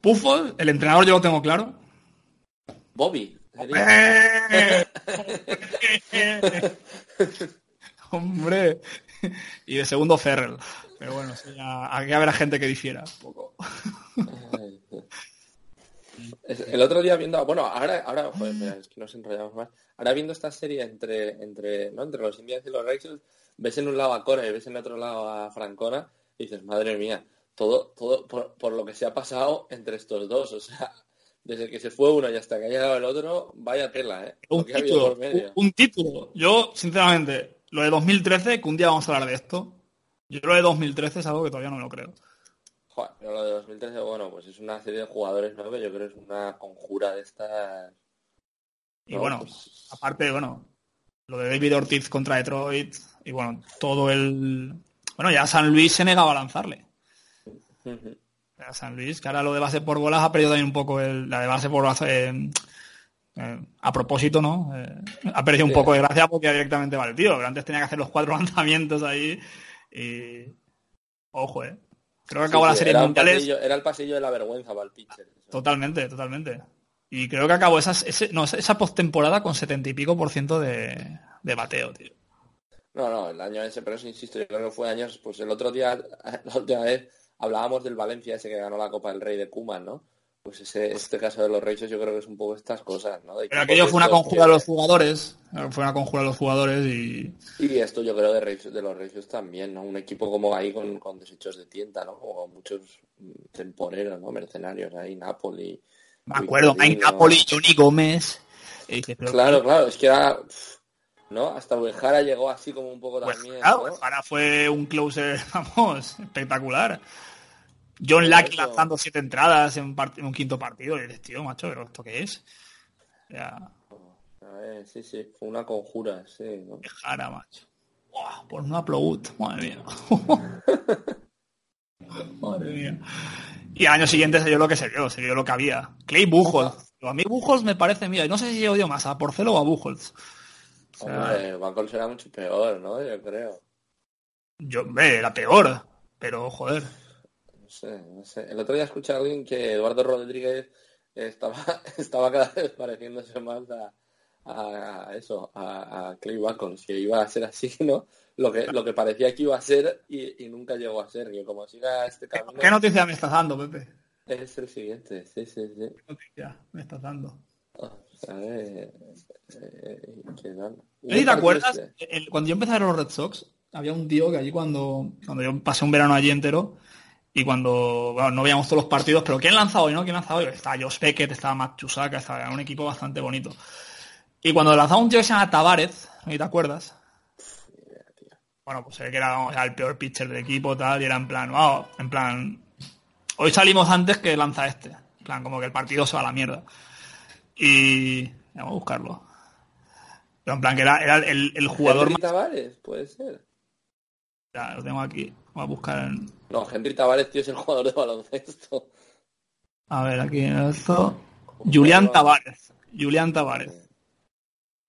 Pufos, el entrenador yo lo tengo claro. Bobby. ¡Eh! Hombre. Y de segundo Ferrell. Pero bueno, ya- aquí habrá gente que difiera un poco. El otro día viendo, bueno, ahora, ahora, joder, es que nos enrollamos más. Ahora viendo esta serie entre, entre, ¿no? entre los Indians y los Racers, ves en un lado a Cora y ves en otro lado a Francona y dices, madre mía, todo, todo por, por lo que se ha pasado entre estos dos, o sea, desde que se fue uno y hasta que ha llegado el otro, vaya tela, ¿eh? Un título, por medio. un, un título. Yo, sinceramente, lo de 2013, que un día vamos a hablar de esto, yo lo de 2013 es algo que todavía no me lo creo. Joder, pero lo de 2013, bueno, pues es una serie de jugadores nuevos, yo creo que es una conjura de estas... Y ¿no? bueno, Pues- aparte, bueno, lo de David Ortiz contra Detroit, y bueno, todo el... Bueno, ya San Luis se negaba a lanzarle. Ujú. A San Luis, que ahora lo de base por bolas ha perdido también un poco el, la de base por base, eh, eh, a propósito, ¿no? Eh, ha perdido un poco de gracia porque directamente vale, tío, pero antes tenía que hacer los cuatro lanzamientos ahí y... Ojo, eh. Creo que acabó Sí, la serie era, un mundiales pasillo, era el pasillo de la vergüenza para el pitcher. totalmente, totalmente. Y creo que acabó esas, ese, no, esa postemporada con setenta y pico por ciento de, de bateo, tío. No, no, el año ese, pero eso insisto, yo creo que fue años, pues el otro día, la última vez, hablábamos del Valencia ese que ganó la Copa del Rey de Kuman, ¿no? Pues ese, este caso de los Reyes yo creo que es un poco estas cosas, ¿no? De Pero aquello fue una conjura de que- los jugadores, fue una conjura de los jugadores y... Y esto yo creo de, Reyes- de los Reyes también, ¿no? Un equipo como ahí con, con desechos de tienda, ¿no? Como muchos mm, temporeros, ¿no? Mercenarios ahí, Napoli. Me acuerdo, Victorino. Napoli, Johnny Gómez. Y dices, pero Claro, claro, es que era... ¿No? Hasta Uejara llegó así como un poco Pues, también, claro, ¿no? ahora fue un closer, vamos, espectacular. John eso- lanzando siete entradas en un, part- en un quinto partido. Y dices, tío, macho, ¿pero esto qué es? Ya, A ver, sí, sí, fue una conjura, sí, ¿no? qué jara, macho. Buah, por un upload, madre mía. madre mía. Y al año siguiente se dio lo que se dio, se dio lo que había. Clay Buchholz. A mí Buchholz me parece, mira, no sé si odio más a Porcelo o a Buchholz. O sea, Hombre, Bacol será mucho peor, ¿no? Yo creo. yo, ve, era peor, pero joder. Sé, no sé. El otro día escuché a alguien que Eduardo Rodríguez estaba, estaba cada vez pareciéndose más a, eso, a, a Clay Bacon, que iba a ser así, ¿no? Lo que, lo que parecía que iba a ser y, y nunca llegó a ser. Que como siga este camino, ¿Qué noticia me estás dando, Pepe? es el siguiente. Sí, sí, sí. ¿Qué noticia me estás dando? Eh, eh, ¿qué tal? ¿No sé si te acuerdas? Este. El- cuando yo empecé a ver los Red Sox, había un tío que allí cuando, cuando yo pasé un verano allí entero y cuando bueno, no veíamos todos los partidos, pero ¿quién lanzaba hoy? ¿No? ¿Quién lanzaba hoy? Estaba Josh Beckett, estaba Matt Chusaka, estaba un equipo bastante bonito. Y cuando lanzaba un tío que se llama Tavares, ¿no te acuerdas? Bueno, pues se ve que era, vamos, era el peor pitcher del equipo, tal, y era en plan, wow, en plan, hoy salimos antes que lanza este. En plan, como que el partido se va a la mierda. Y vamos a buscarlo. Pero en plan que era, era el, el jugador más... Tavares, puede ser. Ya, lo tengo aquí. Voy a buscar en... No, Henry Tavares, tío, es el jugador de baloncesto. A ver, aquí en esto. Julián Tavares. Julián Tavares.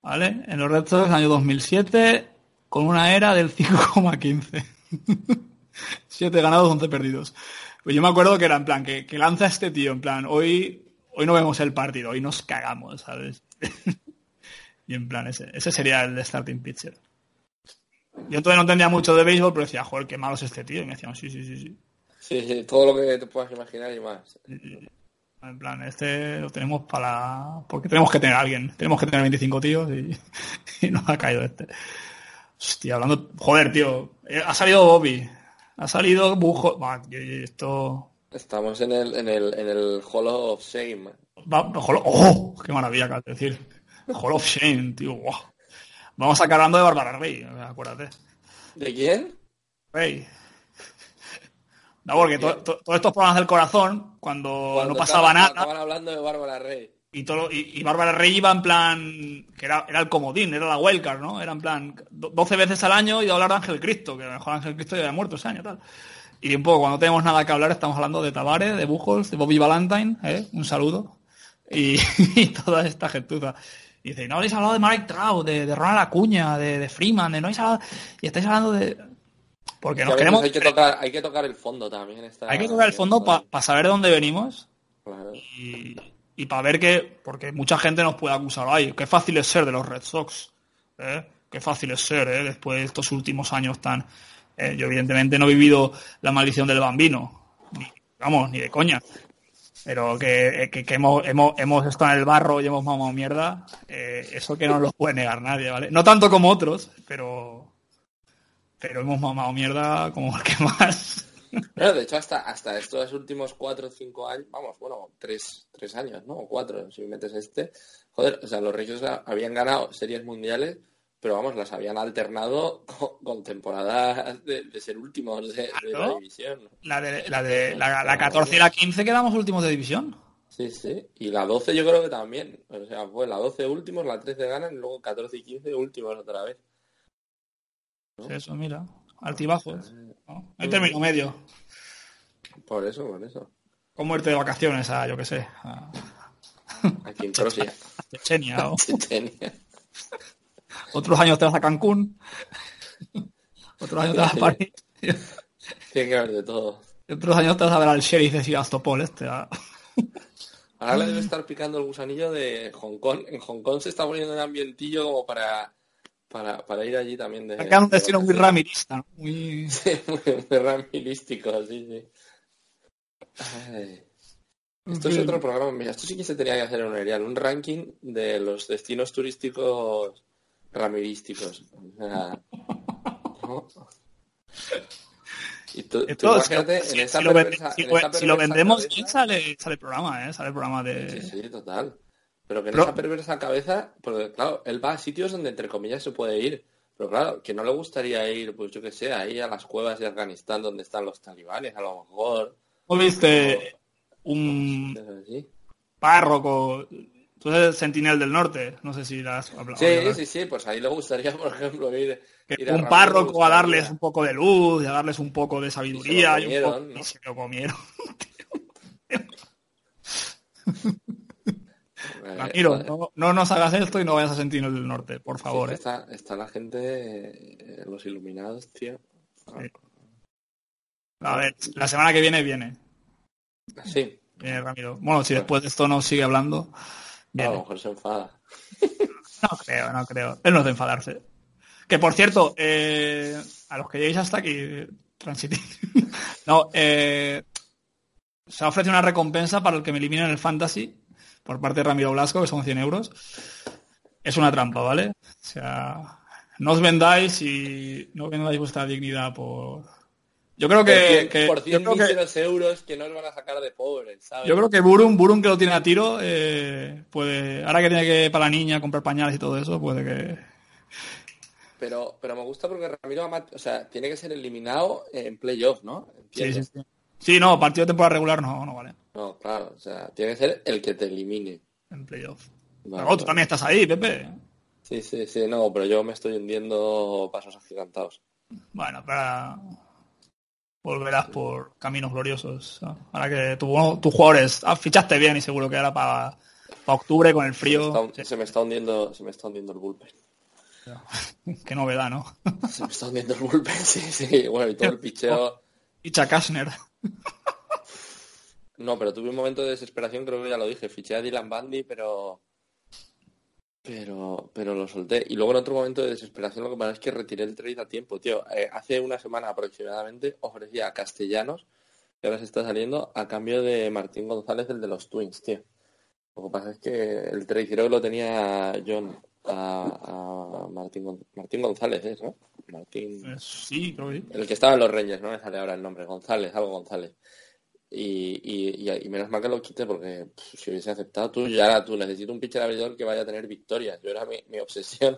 ¿Vale? En los Red Sox, año 2007, con una era del 5,15. 7 ganados, 11 perdidos. Pues yo me acuerdo que era en plan, que, que lanza este tío, en plan, hoy, hoy no vemos el partido, hoy nos cagamos, ¿sabes? y en plan, ese, ese sería el starting pitcher. Yo entonces no entendía mucho de béisbol, pero decía, joder, qué malo es este tío. Y me decían, sí, sí, sí, sí. Sí, sí, todo lo que te puedas imaginar y más. En plan, este lo tenemos para... Porque tenemos que tener a alguien. Tenemos que tener 25 tíos y, y nos ha caído este. Hostia, hablando... Joder, tío. eh, Ha salido Bobby. Ha salido Bujo... Esto... Estamos en el, en el, en el Hall of Shame. Va, Hall ¡Oh! ¡Qué maravilla acabas de decir! Hall of Shame, tío. guau. Vamos a acabar hablando de Bárbara Rey, acuérdate. ¿De quién? Rey. No, porque to- to- todos estos programas del corazón, cuando, Cuando no pasaba nada, Estaban hablando de Bárbara Rey. y todo y, y Bárbara Rey iba en plan que era, era el comodín, era la wildcard, ¿no? Era en plan do- 12 veces al año y hablar de Ángel Cristo, que a lo mejor Ángel Cristo ya había muerto ese año tal. Y un poco cuando tenemos nada que hablar estamos hablando de Tavares, de Buchholz, de Bobby Valentine, ¿eh? un saludo. Y, y toda esta gentuza. Y dice, no habéis hablado de Mike Trout, de, de Ronald Acuña, de, de Freeman, de no habéis hablado... Y estáis hablando de... Porque nos queremos... hay, que tocar, hay que tocar el fondo también. Está, Hay que tocar el fondo para saber de dónde venimos Claro. y, y para ver que, porque mucha gente nos puede acusar, ay, qué fácil es ser de los Red Sox, ¿eh? qué fácil es ser, ¿eh? después de estos últimos años tan... eh, yo evidentemente no he vivido la maldición del bambino, ni, vamos, ni de coña, pero que, eh, que, que hemos, hemos, hemos estado en el barro y hemos mamado mierda, eh, eso que no lo puede negar nadie, ¿vale? No tanto como otros, pero... Pero hemos mamado mierda como el que más. Pero de hecho, hasta, hasta estos últimos cuatro o cinco años, vamos, bueno, tres, tres años, ¿no? O cuatro, si metes este. Joder, o sea, los Reyes habían ganado series mundiales, pero vamos, las habían alternado con, con temporadas de, de ser últimos de, de la división. La de la, de, la, la 14 y la 15 quedamos últimos de división. Sí, sí. Y la 12 yo creo que también. O sea, fue la 12 últimos, la 13 ganan, y luego 14 y 15 últimos otra vez. Eso, mira. Altibajos. ¿no? Hay término medio. Por eso, por eso. Con muerte de vacaciones a, yo qué sé, a Aquí en Croacia. Chechenia. o Chechenia. Otros años te vas a Cancún. Otros años te vas a París. Tiene que haber de todo. Y otros años te vas a ver al sheriff de Sebastopol este. Ahora le debe estar picando el gusanillo de Hong Kong. En Hong Kong se está poniendo un ambientillo como para, para, para ir allí también. De, Acá un de destino muy ramirista, ¿no? Muy... Sí, muy, muy ramilístico, sí, sí. Ay. Esto es otro programa, mira, esto sí que se tenía que hacer en un erial, un ranking de los destinos turísticos ramirísticos. Y tú, tú Esto, si, en lo, vende- perversa- si en lo- esa si lo perversa vendemos cabeza- bien sale, sale programa, ¿eh? Sale programa de... Sí, sí, total. Pero que en Pero- esa perversa cabeza, porque claro, él va a sitios donde entre comillas se puede ir. Pero claro, que no le gustaría ir, pues yo que sé, ahí a las cuevas de Afganistán donde están los talibanes, a lo mejor. ¿No viste un párroco? Tú eres el sentinel del norte, no sé si la has hablado. Sí, ¿verdad? sí, sí, pues ahí le gustaría, por ejemplo, ir, Que ir a un párroco a darles un poco de luz y a darles un poco de sabiduría y, un comieron, poco- ¿no? y se lo comieron. Eh, Ramiro, no, no nos hagas esto y no vayas a sentinel del norte, por favor. ¿eh? está, está la gente, eh, los iluminados, tío. Sí. A ver, la semana que viene viene. Sí, Viene Ramiro. Bueno, si después de esto no sigue hablando, a lo mejor se enfada. No creo, no creo. Él no es de enfadarse. Que por cierto, eh, a los que lleguéis hasta aquí, transiting. no, eh, se ha ofrecido una recompensa para el que me eliminen el fantasy por parte de Ramiro Blasco, que son 100 euros. Es una trampa, ¿vale? O sea, no os vendáis y no vendáis vuestra dignidad por... Yo creo que... por 100, que- por yo 100 creo que- míseros euros que no os van a sacar de pobres, ¿sabes? yo creo que Burun, Burun que lo tiene a tiro, eh, puede, ahora que tiene que para la niña comprar pañales y todo eso, puede que, Pero, pero me gusta porque Ramiro o sea, tiene que ser eliminado en playoff, ¿no? Sí, sí, sí. Sí, no, partido de temporada regular no, no vale. No, claro, o sea, tiene que ser el que te elimine. En playoff. Vale, Pero tú también estás ahí, Pepe. Sí, sí, sí, no, pero yo me estoy hundiendo pasos agigantados. Bueno, para volverás por caminos gloriosos. Ahora que tu- tus jugadores ah, fichaste bien y seguro que ahora para, para octubre con el Se me, está, frío. se me está hundiendo, se me está hundiendo el bullpen. Qué novedad, ¿no? Se me está hundiendo el bullpen, sí, sí. Bueno, y todo el picheo, Ficha Kashner. No, pero tuve un momento de desesperación, creo que ya lo dije. Fiché a Dylan Bandy, pero. Pero, pero lo solté. Y luego en otro momento de desesperación lo que pasa es que retiré el trade a tiempo, tío. Eh, hace una semana aproximadamente ofrecía a Castellanos, que ahora se está saliendo, a cambio de Martín González, el de los Twins, tío. Lo que pasa es que el trade creo que lo tenía John a, a Martín, Martín González, ¿es, no? Martín. Eh, Sí, creo que sí. El que estaba en los Rangers, no me sale ahora el nombre, González, algo González. Y, y, y- y menos mal que lo quité porque pff, si hubiese aceptado tú, ya era tú, necesito un pitcher abridor que vaya a tener victorias. Yo era mi, mi obsesión.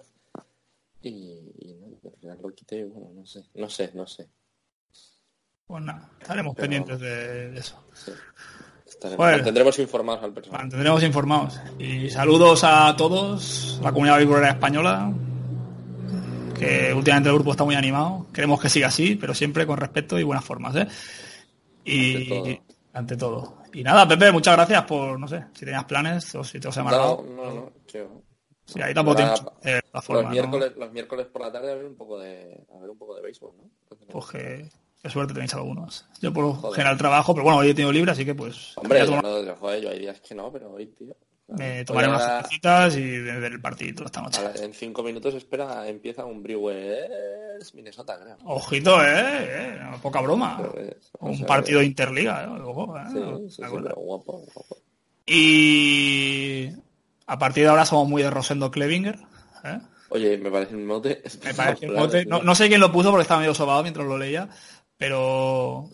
Y, no, al final lo quité bueno, no sé, no sé, no sé. Pues nada, estaremos Pero- pendientes de, de eso. Sí. Estaremos- Bueno. mantendremos informados al personal. Mantendremos informados. Y saludos a todos, la comunidad beisbolera española, que últimamente el grupo está muy animado. Queremos que siga así, pero siempre con respeto y buenas formas, ¿eh? Y Ante todo. Y nada, Pepe, muchas gracias por, no sé, si tenías planes o si te os he No, amarrado. no, no, tío. Sí, ahí tampoco tienes eh, la Los forma, ¿no? miércoles, los miércoles por la tarde a ver un poco de, a ver un poco de béisbol, ¿no? Pues que, qué suerte tenéis algunos. Yo por lo Joder. general trabajo, pero bueno, hoy he tenido libre, así que pues Hombre, yo no, joder, yo hay días que no, pero hoy, tío. Me Hoy tomaré unas cervecitas y ver el partido esta noche. En cinco minutos espera, empieza un Brewers Minnesota, creo. Ojito, eh, eh, poca broma. Pues, Un sea, partido de interliga, ¿eh? Luego, ¿eh? Sí, sí, sí, Me acuerdo. pero guapo, guapo. Y a partir de ahora somos muy de Rosendo Klebinger. ¿eh? Oye, me parece un mote. Me parece un mote. No, no sé quién lo puso porque estaba medio sobado mientras lo leía, pero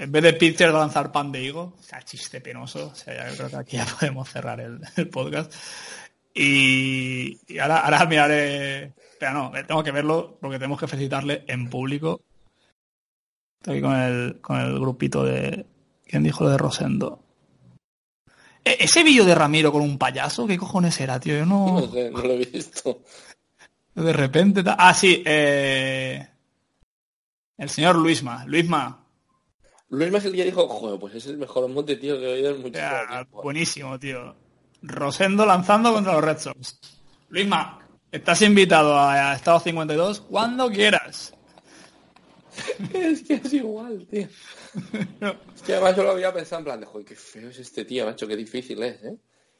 en vez de pitcher de lanzar pan de higo, o sea, chiste penoso. O sea, ya creo que aquí ya podemos cerrar el, el podcast. Y, y ahora, ahora miraré. Pero no, eh, tengo que verlo porque tenemos que felicitarle en público. Estoy con el, con el grupito de. ¿Quién dijo lo de Rosendo? E- Ese vídeo de Ramiro con un payaso, ¿qué cojones era, tío? Yo no. No sé, no lo he visto. De repente. Ah, sí. eh, El señor Luisma. Luisma. Luis Más el día dijo, joder, pues es el mejor mote, tío, que he oído en muchísimo tiempo. buenísimo, tío. Rosendo lanzando contra los Red Sox. Luisma, estás invitado a Estado 52 cuando quieras. Es que es igual, tío. Es que además yo lo había pensado en plan de, joder, qué feo es este tío, macho, qué difícil es, ¿eh?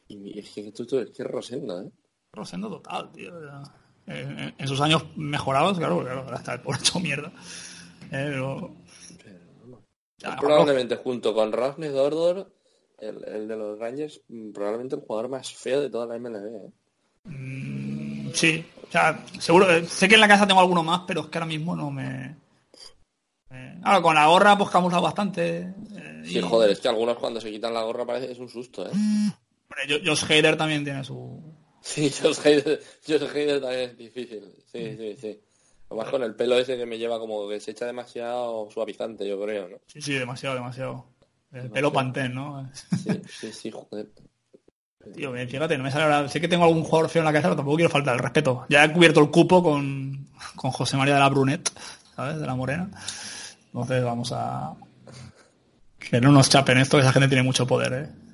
Y es que tú, tú es que es Rosendo, ¿eh? Rosendo total, tío. ya. Eh, En, en sus años mejorados, claro, claro, ahora está el pobre hecho mierda. Eh, pero... Probablemente junto con Rosny Dordor, el, el de los Rangers, mm, probablemente el jugador más feo de toda la MLB, ¿eh? Mm, Sí, o sea, seguro, eh, sé que en la casa tengo alguno más, pero es que ahora mismo no me... Eh, ahora, con la gorra pues camufla bastante. eh, Sí, y- joder, es que algunos cuando se quitan la gorra parece es un susto, ¿eh? Hombre, Jo- Josh Hader también tiene su... Sí, Josh Hader, Josh Hader también es difícil. Sí, sí, sí. Además con el pelo ese que me lleva como que se echa demasiado suavizante, yo creo, ¿no? Sí, sí, demasiado, demasiado. El pelo pantén, ¿no? Sí, sí, sí, joder. Tío, fíjate, no me sale ahora... Sé que tengo algún jugador feo en la cabeza, pero tampoco quiero faltar el respeto. Ya he cubierto el cupo con, con José María de la Brunet, ¿sabes? De la Morena. Entonces vamos a... Que no nos chapen esto, que esa gente tiene mucho poder, ¿eh?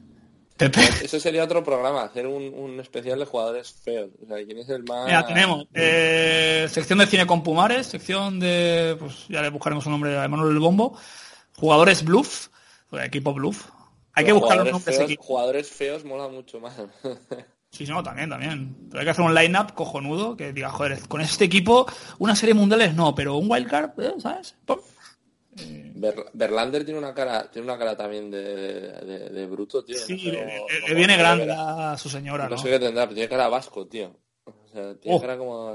Pepe. Eso sería otro programa, hacer un, un especial de jugadores feos. O sea, ¿quién es el más...? Mira, tenemos eh, sección de cine con Pumares, sección de, pues ya le buscaremos un nombre a Emanuel el Bombo, jugadores bluff, o equipo bluff. Hay que buscar los nombres feos, jugadores feos mola mucho más. Sí, no, también, también. Pero hay que hacer un line-up cojonudo que diga, joder, con este equipo, una serie mundiales no, pero un wildcard, eh, ¿sabes? Pum. Ver- Verlander tiene una cara, tiene una cara también de, de- de bruto, tío. Sí, no sé le, cómo- le- le cómo viene grande a su señora, No ¿no? sé qué tendrá, pero tiene cara vasco, tío. O sea, tiene Oh. cara como...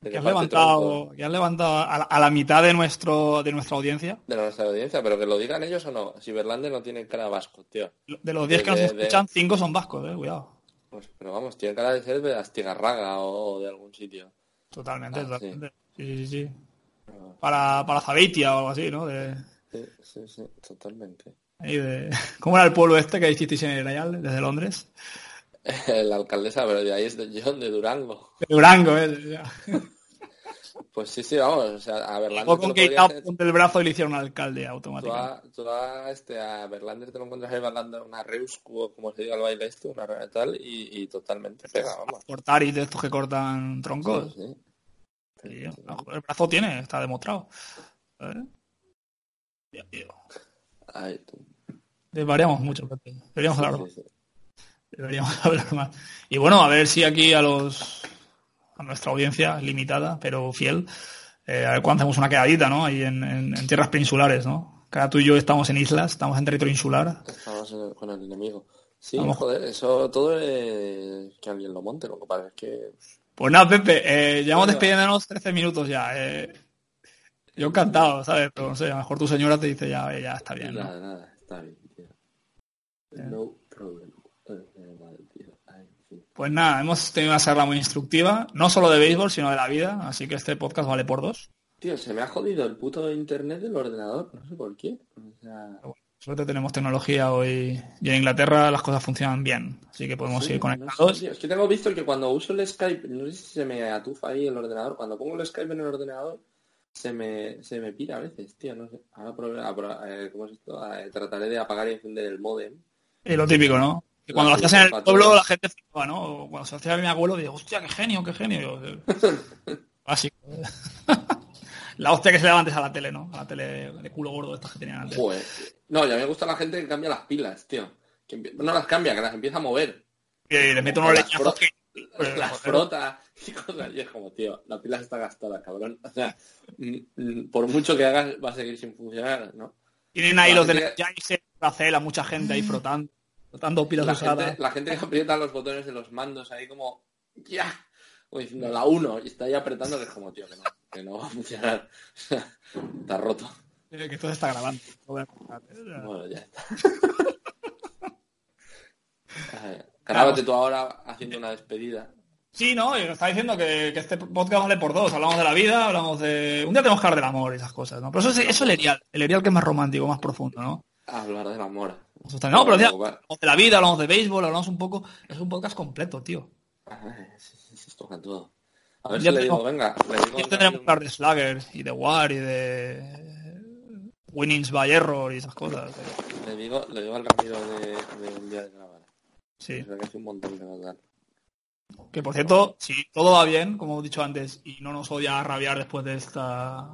de Que parte levantado, que has levantado a la, a la mitad de nuestro de nuestra audiencia. de nuestra audiencia, pero que lo digan ellos o no. Si Verlander no tiene cara vasco, tío. De los 10 que nos escuchan, 5 son vascos, eh, cuidado. Pues, pero vamos, tiene cara de ser de Astigarraga o, o de algún sitio. Totalmente, Ah, totalmente. Sí, sí, sí. Para, para Zabeitia o algo así, ¿no? De, Sí, sí, sí, totalmente. de... ¿Cómo era el pueblo este que hicisteis en el Ayal, desde Londres? La alcaldesa, pero de ahí es de John, de Durango. De Durango, ¿eh? Ya. Pues sí, sí, vamos, o sea, a Verlander Llegó te con podrías- Upton del brazo y le hicieron alcalde Tú automáticamente. a, tú a, este, a Verlander te lo encuentras ahí bailando una Reus, o como se diga el baile este, una tal, y, y totalmente pega, vamos. Cortaris de estos que cortan troncos. Sí, sí. Sí, el brazo tiene, está demostrado. Desvariamos mucho. Deberíamos hablar, deberíamos hablar más. Y bueno, a ver si aquí a los a nuestra audiencia limitada, pero fiel, eh, a ver cuándo hacemos una quedadita, ¿no? Ahí en, en- en tierras peninsulares, ¿no? Cada tú y yo estamos en islas, estamos en territorio insular. Estamos en el- con el enemigo. Sí, Vamos. joder, eso todo es que alguien lo monte, lo que pasa es que... Pues nada, Pepe, eh, llevamos Bueno. despidiéndonos 13 minutos ya. eh. Yo encantado, ¿sabes? Pero no sé, a lo mejor tu señora te dice ya, eh, ya está bien, ¿no? Nada, nada, está bien, tío. No problem. Eh. Pues nada, hemos tenido una charla muy instructiva, no solo de béisbol, sino de la vida, así que este podcast vale por dos. Tío, se me ha jodido el puto internet del ordenador, no sé por qué. O sea... Suerte tenemos tecnología hoy y en Inglaterra las cosas funcionan bien, así que podemos Sí, ir no sé, conectados. es que tengo visto que cuando uso el Skype, no sé si se me atufa ahí el ordenador, cuando pongo el Skype en el ordenador, se me, se me pira a veces, tío, no sé. Ahora probe- ah, pro- eh, ¿cómo es esto? Eh, trataré de apagar y encender el modem. Y lo típico, ¿no? Que cuando lo hacías en el pueblo la gente flipaba, ¿no? O Cuando se hacía a mi abuelo, digo, hostia, qué genio, qué genio. Eh, Básico. La hostia que se daba antes a la tele, ¿no? A la tele de culo gordo estas que tenían antes. Joder. No, ya me gusta la gente que cambia las pilas, tío. Que no las cambia, que las empieza a mover. Y le meto unos leñazos que... Pues, las joder. frota y cosas. Y es como, tío, la pila está gastada, cabrón. O sea, mm, mm, por mucho que hagas, va a seguir sin funcionar, ¿no? Tienen ahí La los de gente- ya se a mucha gente ahí frotando, frotando pilas La usadas. gente, la gente que aprieta los botones de los mandos ahí como, ya, como diciendo la 1 y está ahí apretando que es como, tío, que no, que no va a funcionar. está roto. Que se está grabando. Bueno, ya está. Grábate tú ahora haciendo una despedida. Sí, no, y está diciendo que, que este podcast vale por dos. Hablamos de la vida, hablamos de... Un día tenemos que hablar del amor y esas cosas, ¿no? Pero eso es, eso es el erial, el erial que es más romántico, más profundo, ¿no? Hablar del amor. No, pero hablamos de la vida, hablamos de béisbol, hablamos un poco... Es un podcast completo, tío. Ay, sí, sí, sí, toca todo. A ver Ya si le digo, tengo- venga, le digo Ya tendremos que hablar de Slugger y de War y de... Winnings by Error y esas cosas. eh. le digo, le digo al Ramiro de, de un día de grabar. Sí. Que hace un montón de verdad. Que por cierto, si todo va bien, como he dicho antes, y no nos odia a rabiar después de esta...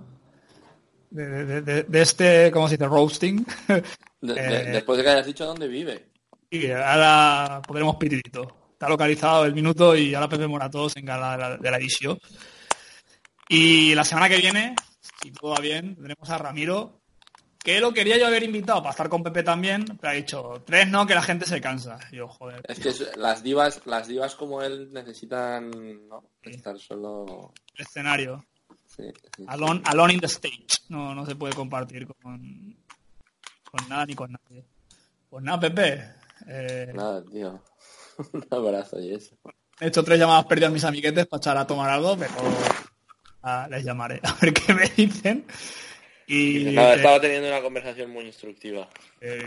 De, de- de- de este, ¿cómo se dice? Roasting. Eh. Después de que hayas dicho dónde vive. Y ahora podremos pitidito. Está localizado el minuto y ahora Pepe Morató se encarga de la, de la edición. Y la semana que viene, si todo va bien, tendremos a Ramiro, que lo quería yo haber invitado para estar con Pepe también, pero ha dicho, tres no, que la gente se cansa. Y yo, joder. Es que las divas, las divas como él necesitan ¿no? estar solo. el escenario. Sí, sí. Alone, alone in the stage. No, no se puede compartir con, con nada ni con nadie. Pues nada, Pepe. eh, Nada, tío. Un abrazo y eso. He hecho tres llamadas perdidas a mis amiguetes para echar a tomar algo, pero ah, les llamaré a ver qué me dicen. Y eh, estaba teniendo una conversación muy instructiva. eh,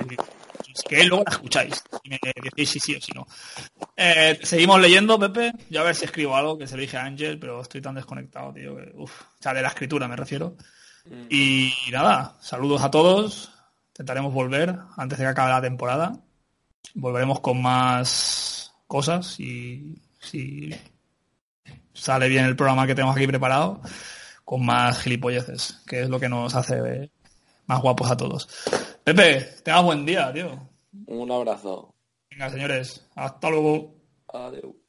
es que luego la escucháis y me decís si sí o si no. Eh, seguimos leyendo, Pepe. Yo a ver si escribo algo que se lo dije a Ángel, pero estoy tan desconectado, tío. Que, uf, o sea, de la escritura me refiero. Mm. Y nada, saludos a todos. Intentaremos volver antes de que acabe la temporada. Volveremos con más cosas y si sale bien el programa que tenemos aquí preparado, con más gilipolleces, que es lo que nos hace más guapos a todos. Pepe, tengas buen día, tío. Un abrazo. Venga, señores, hasta luego. Adiós.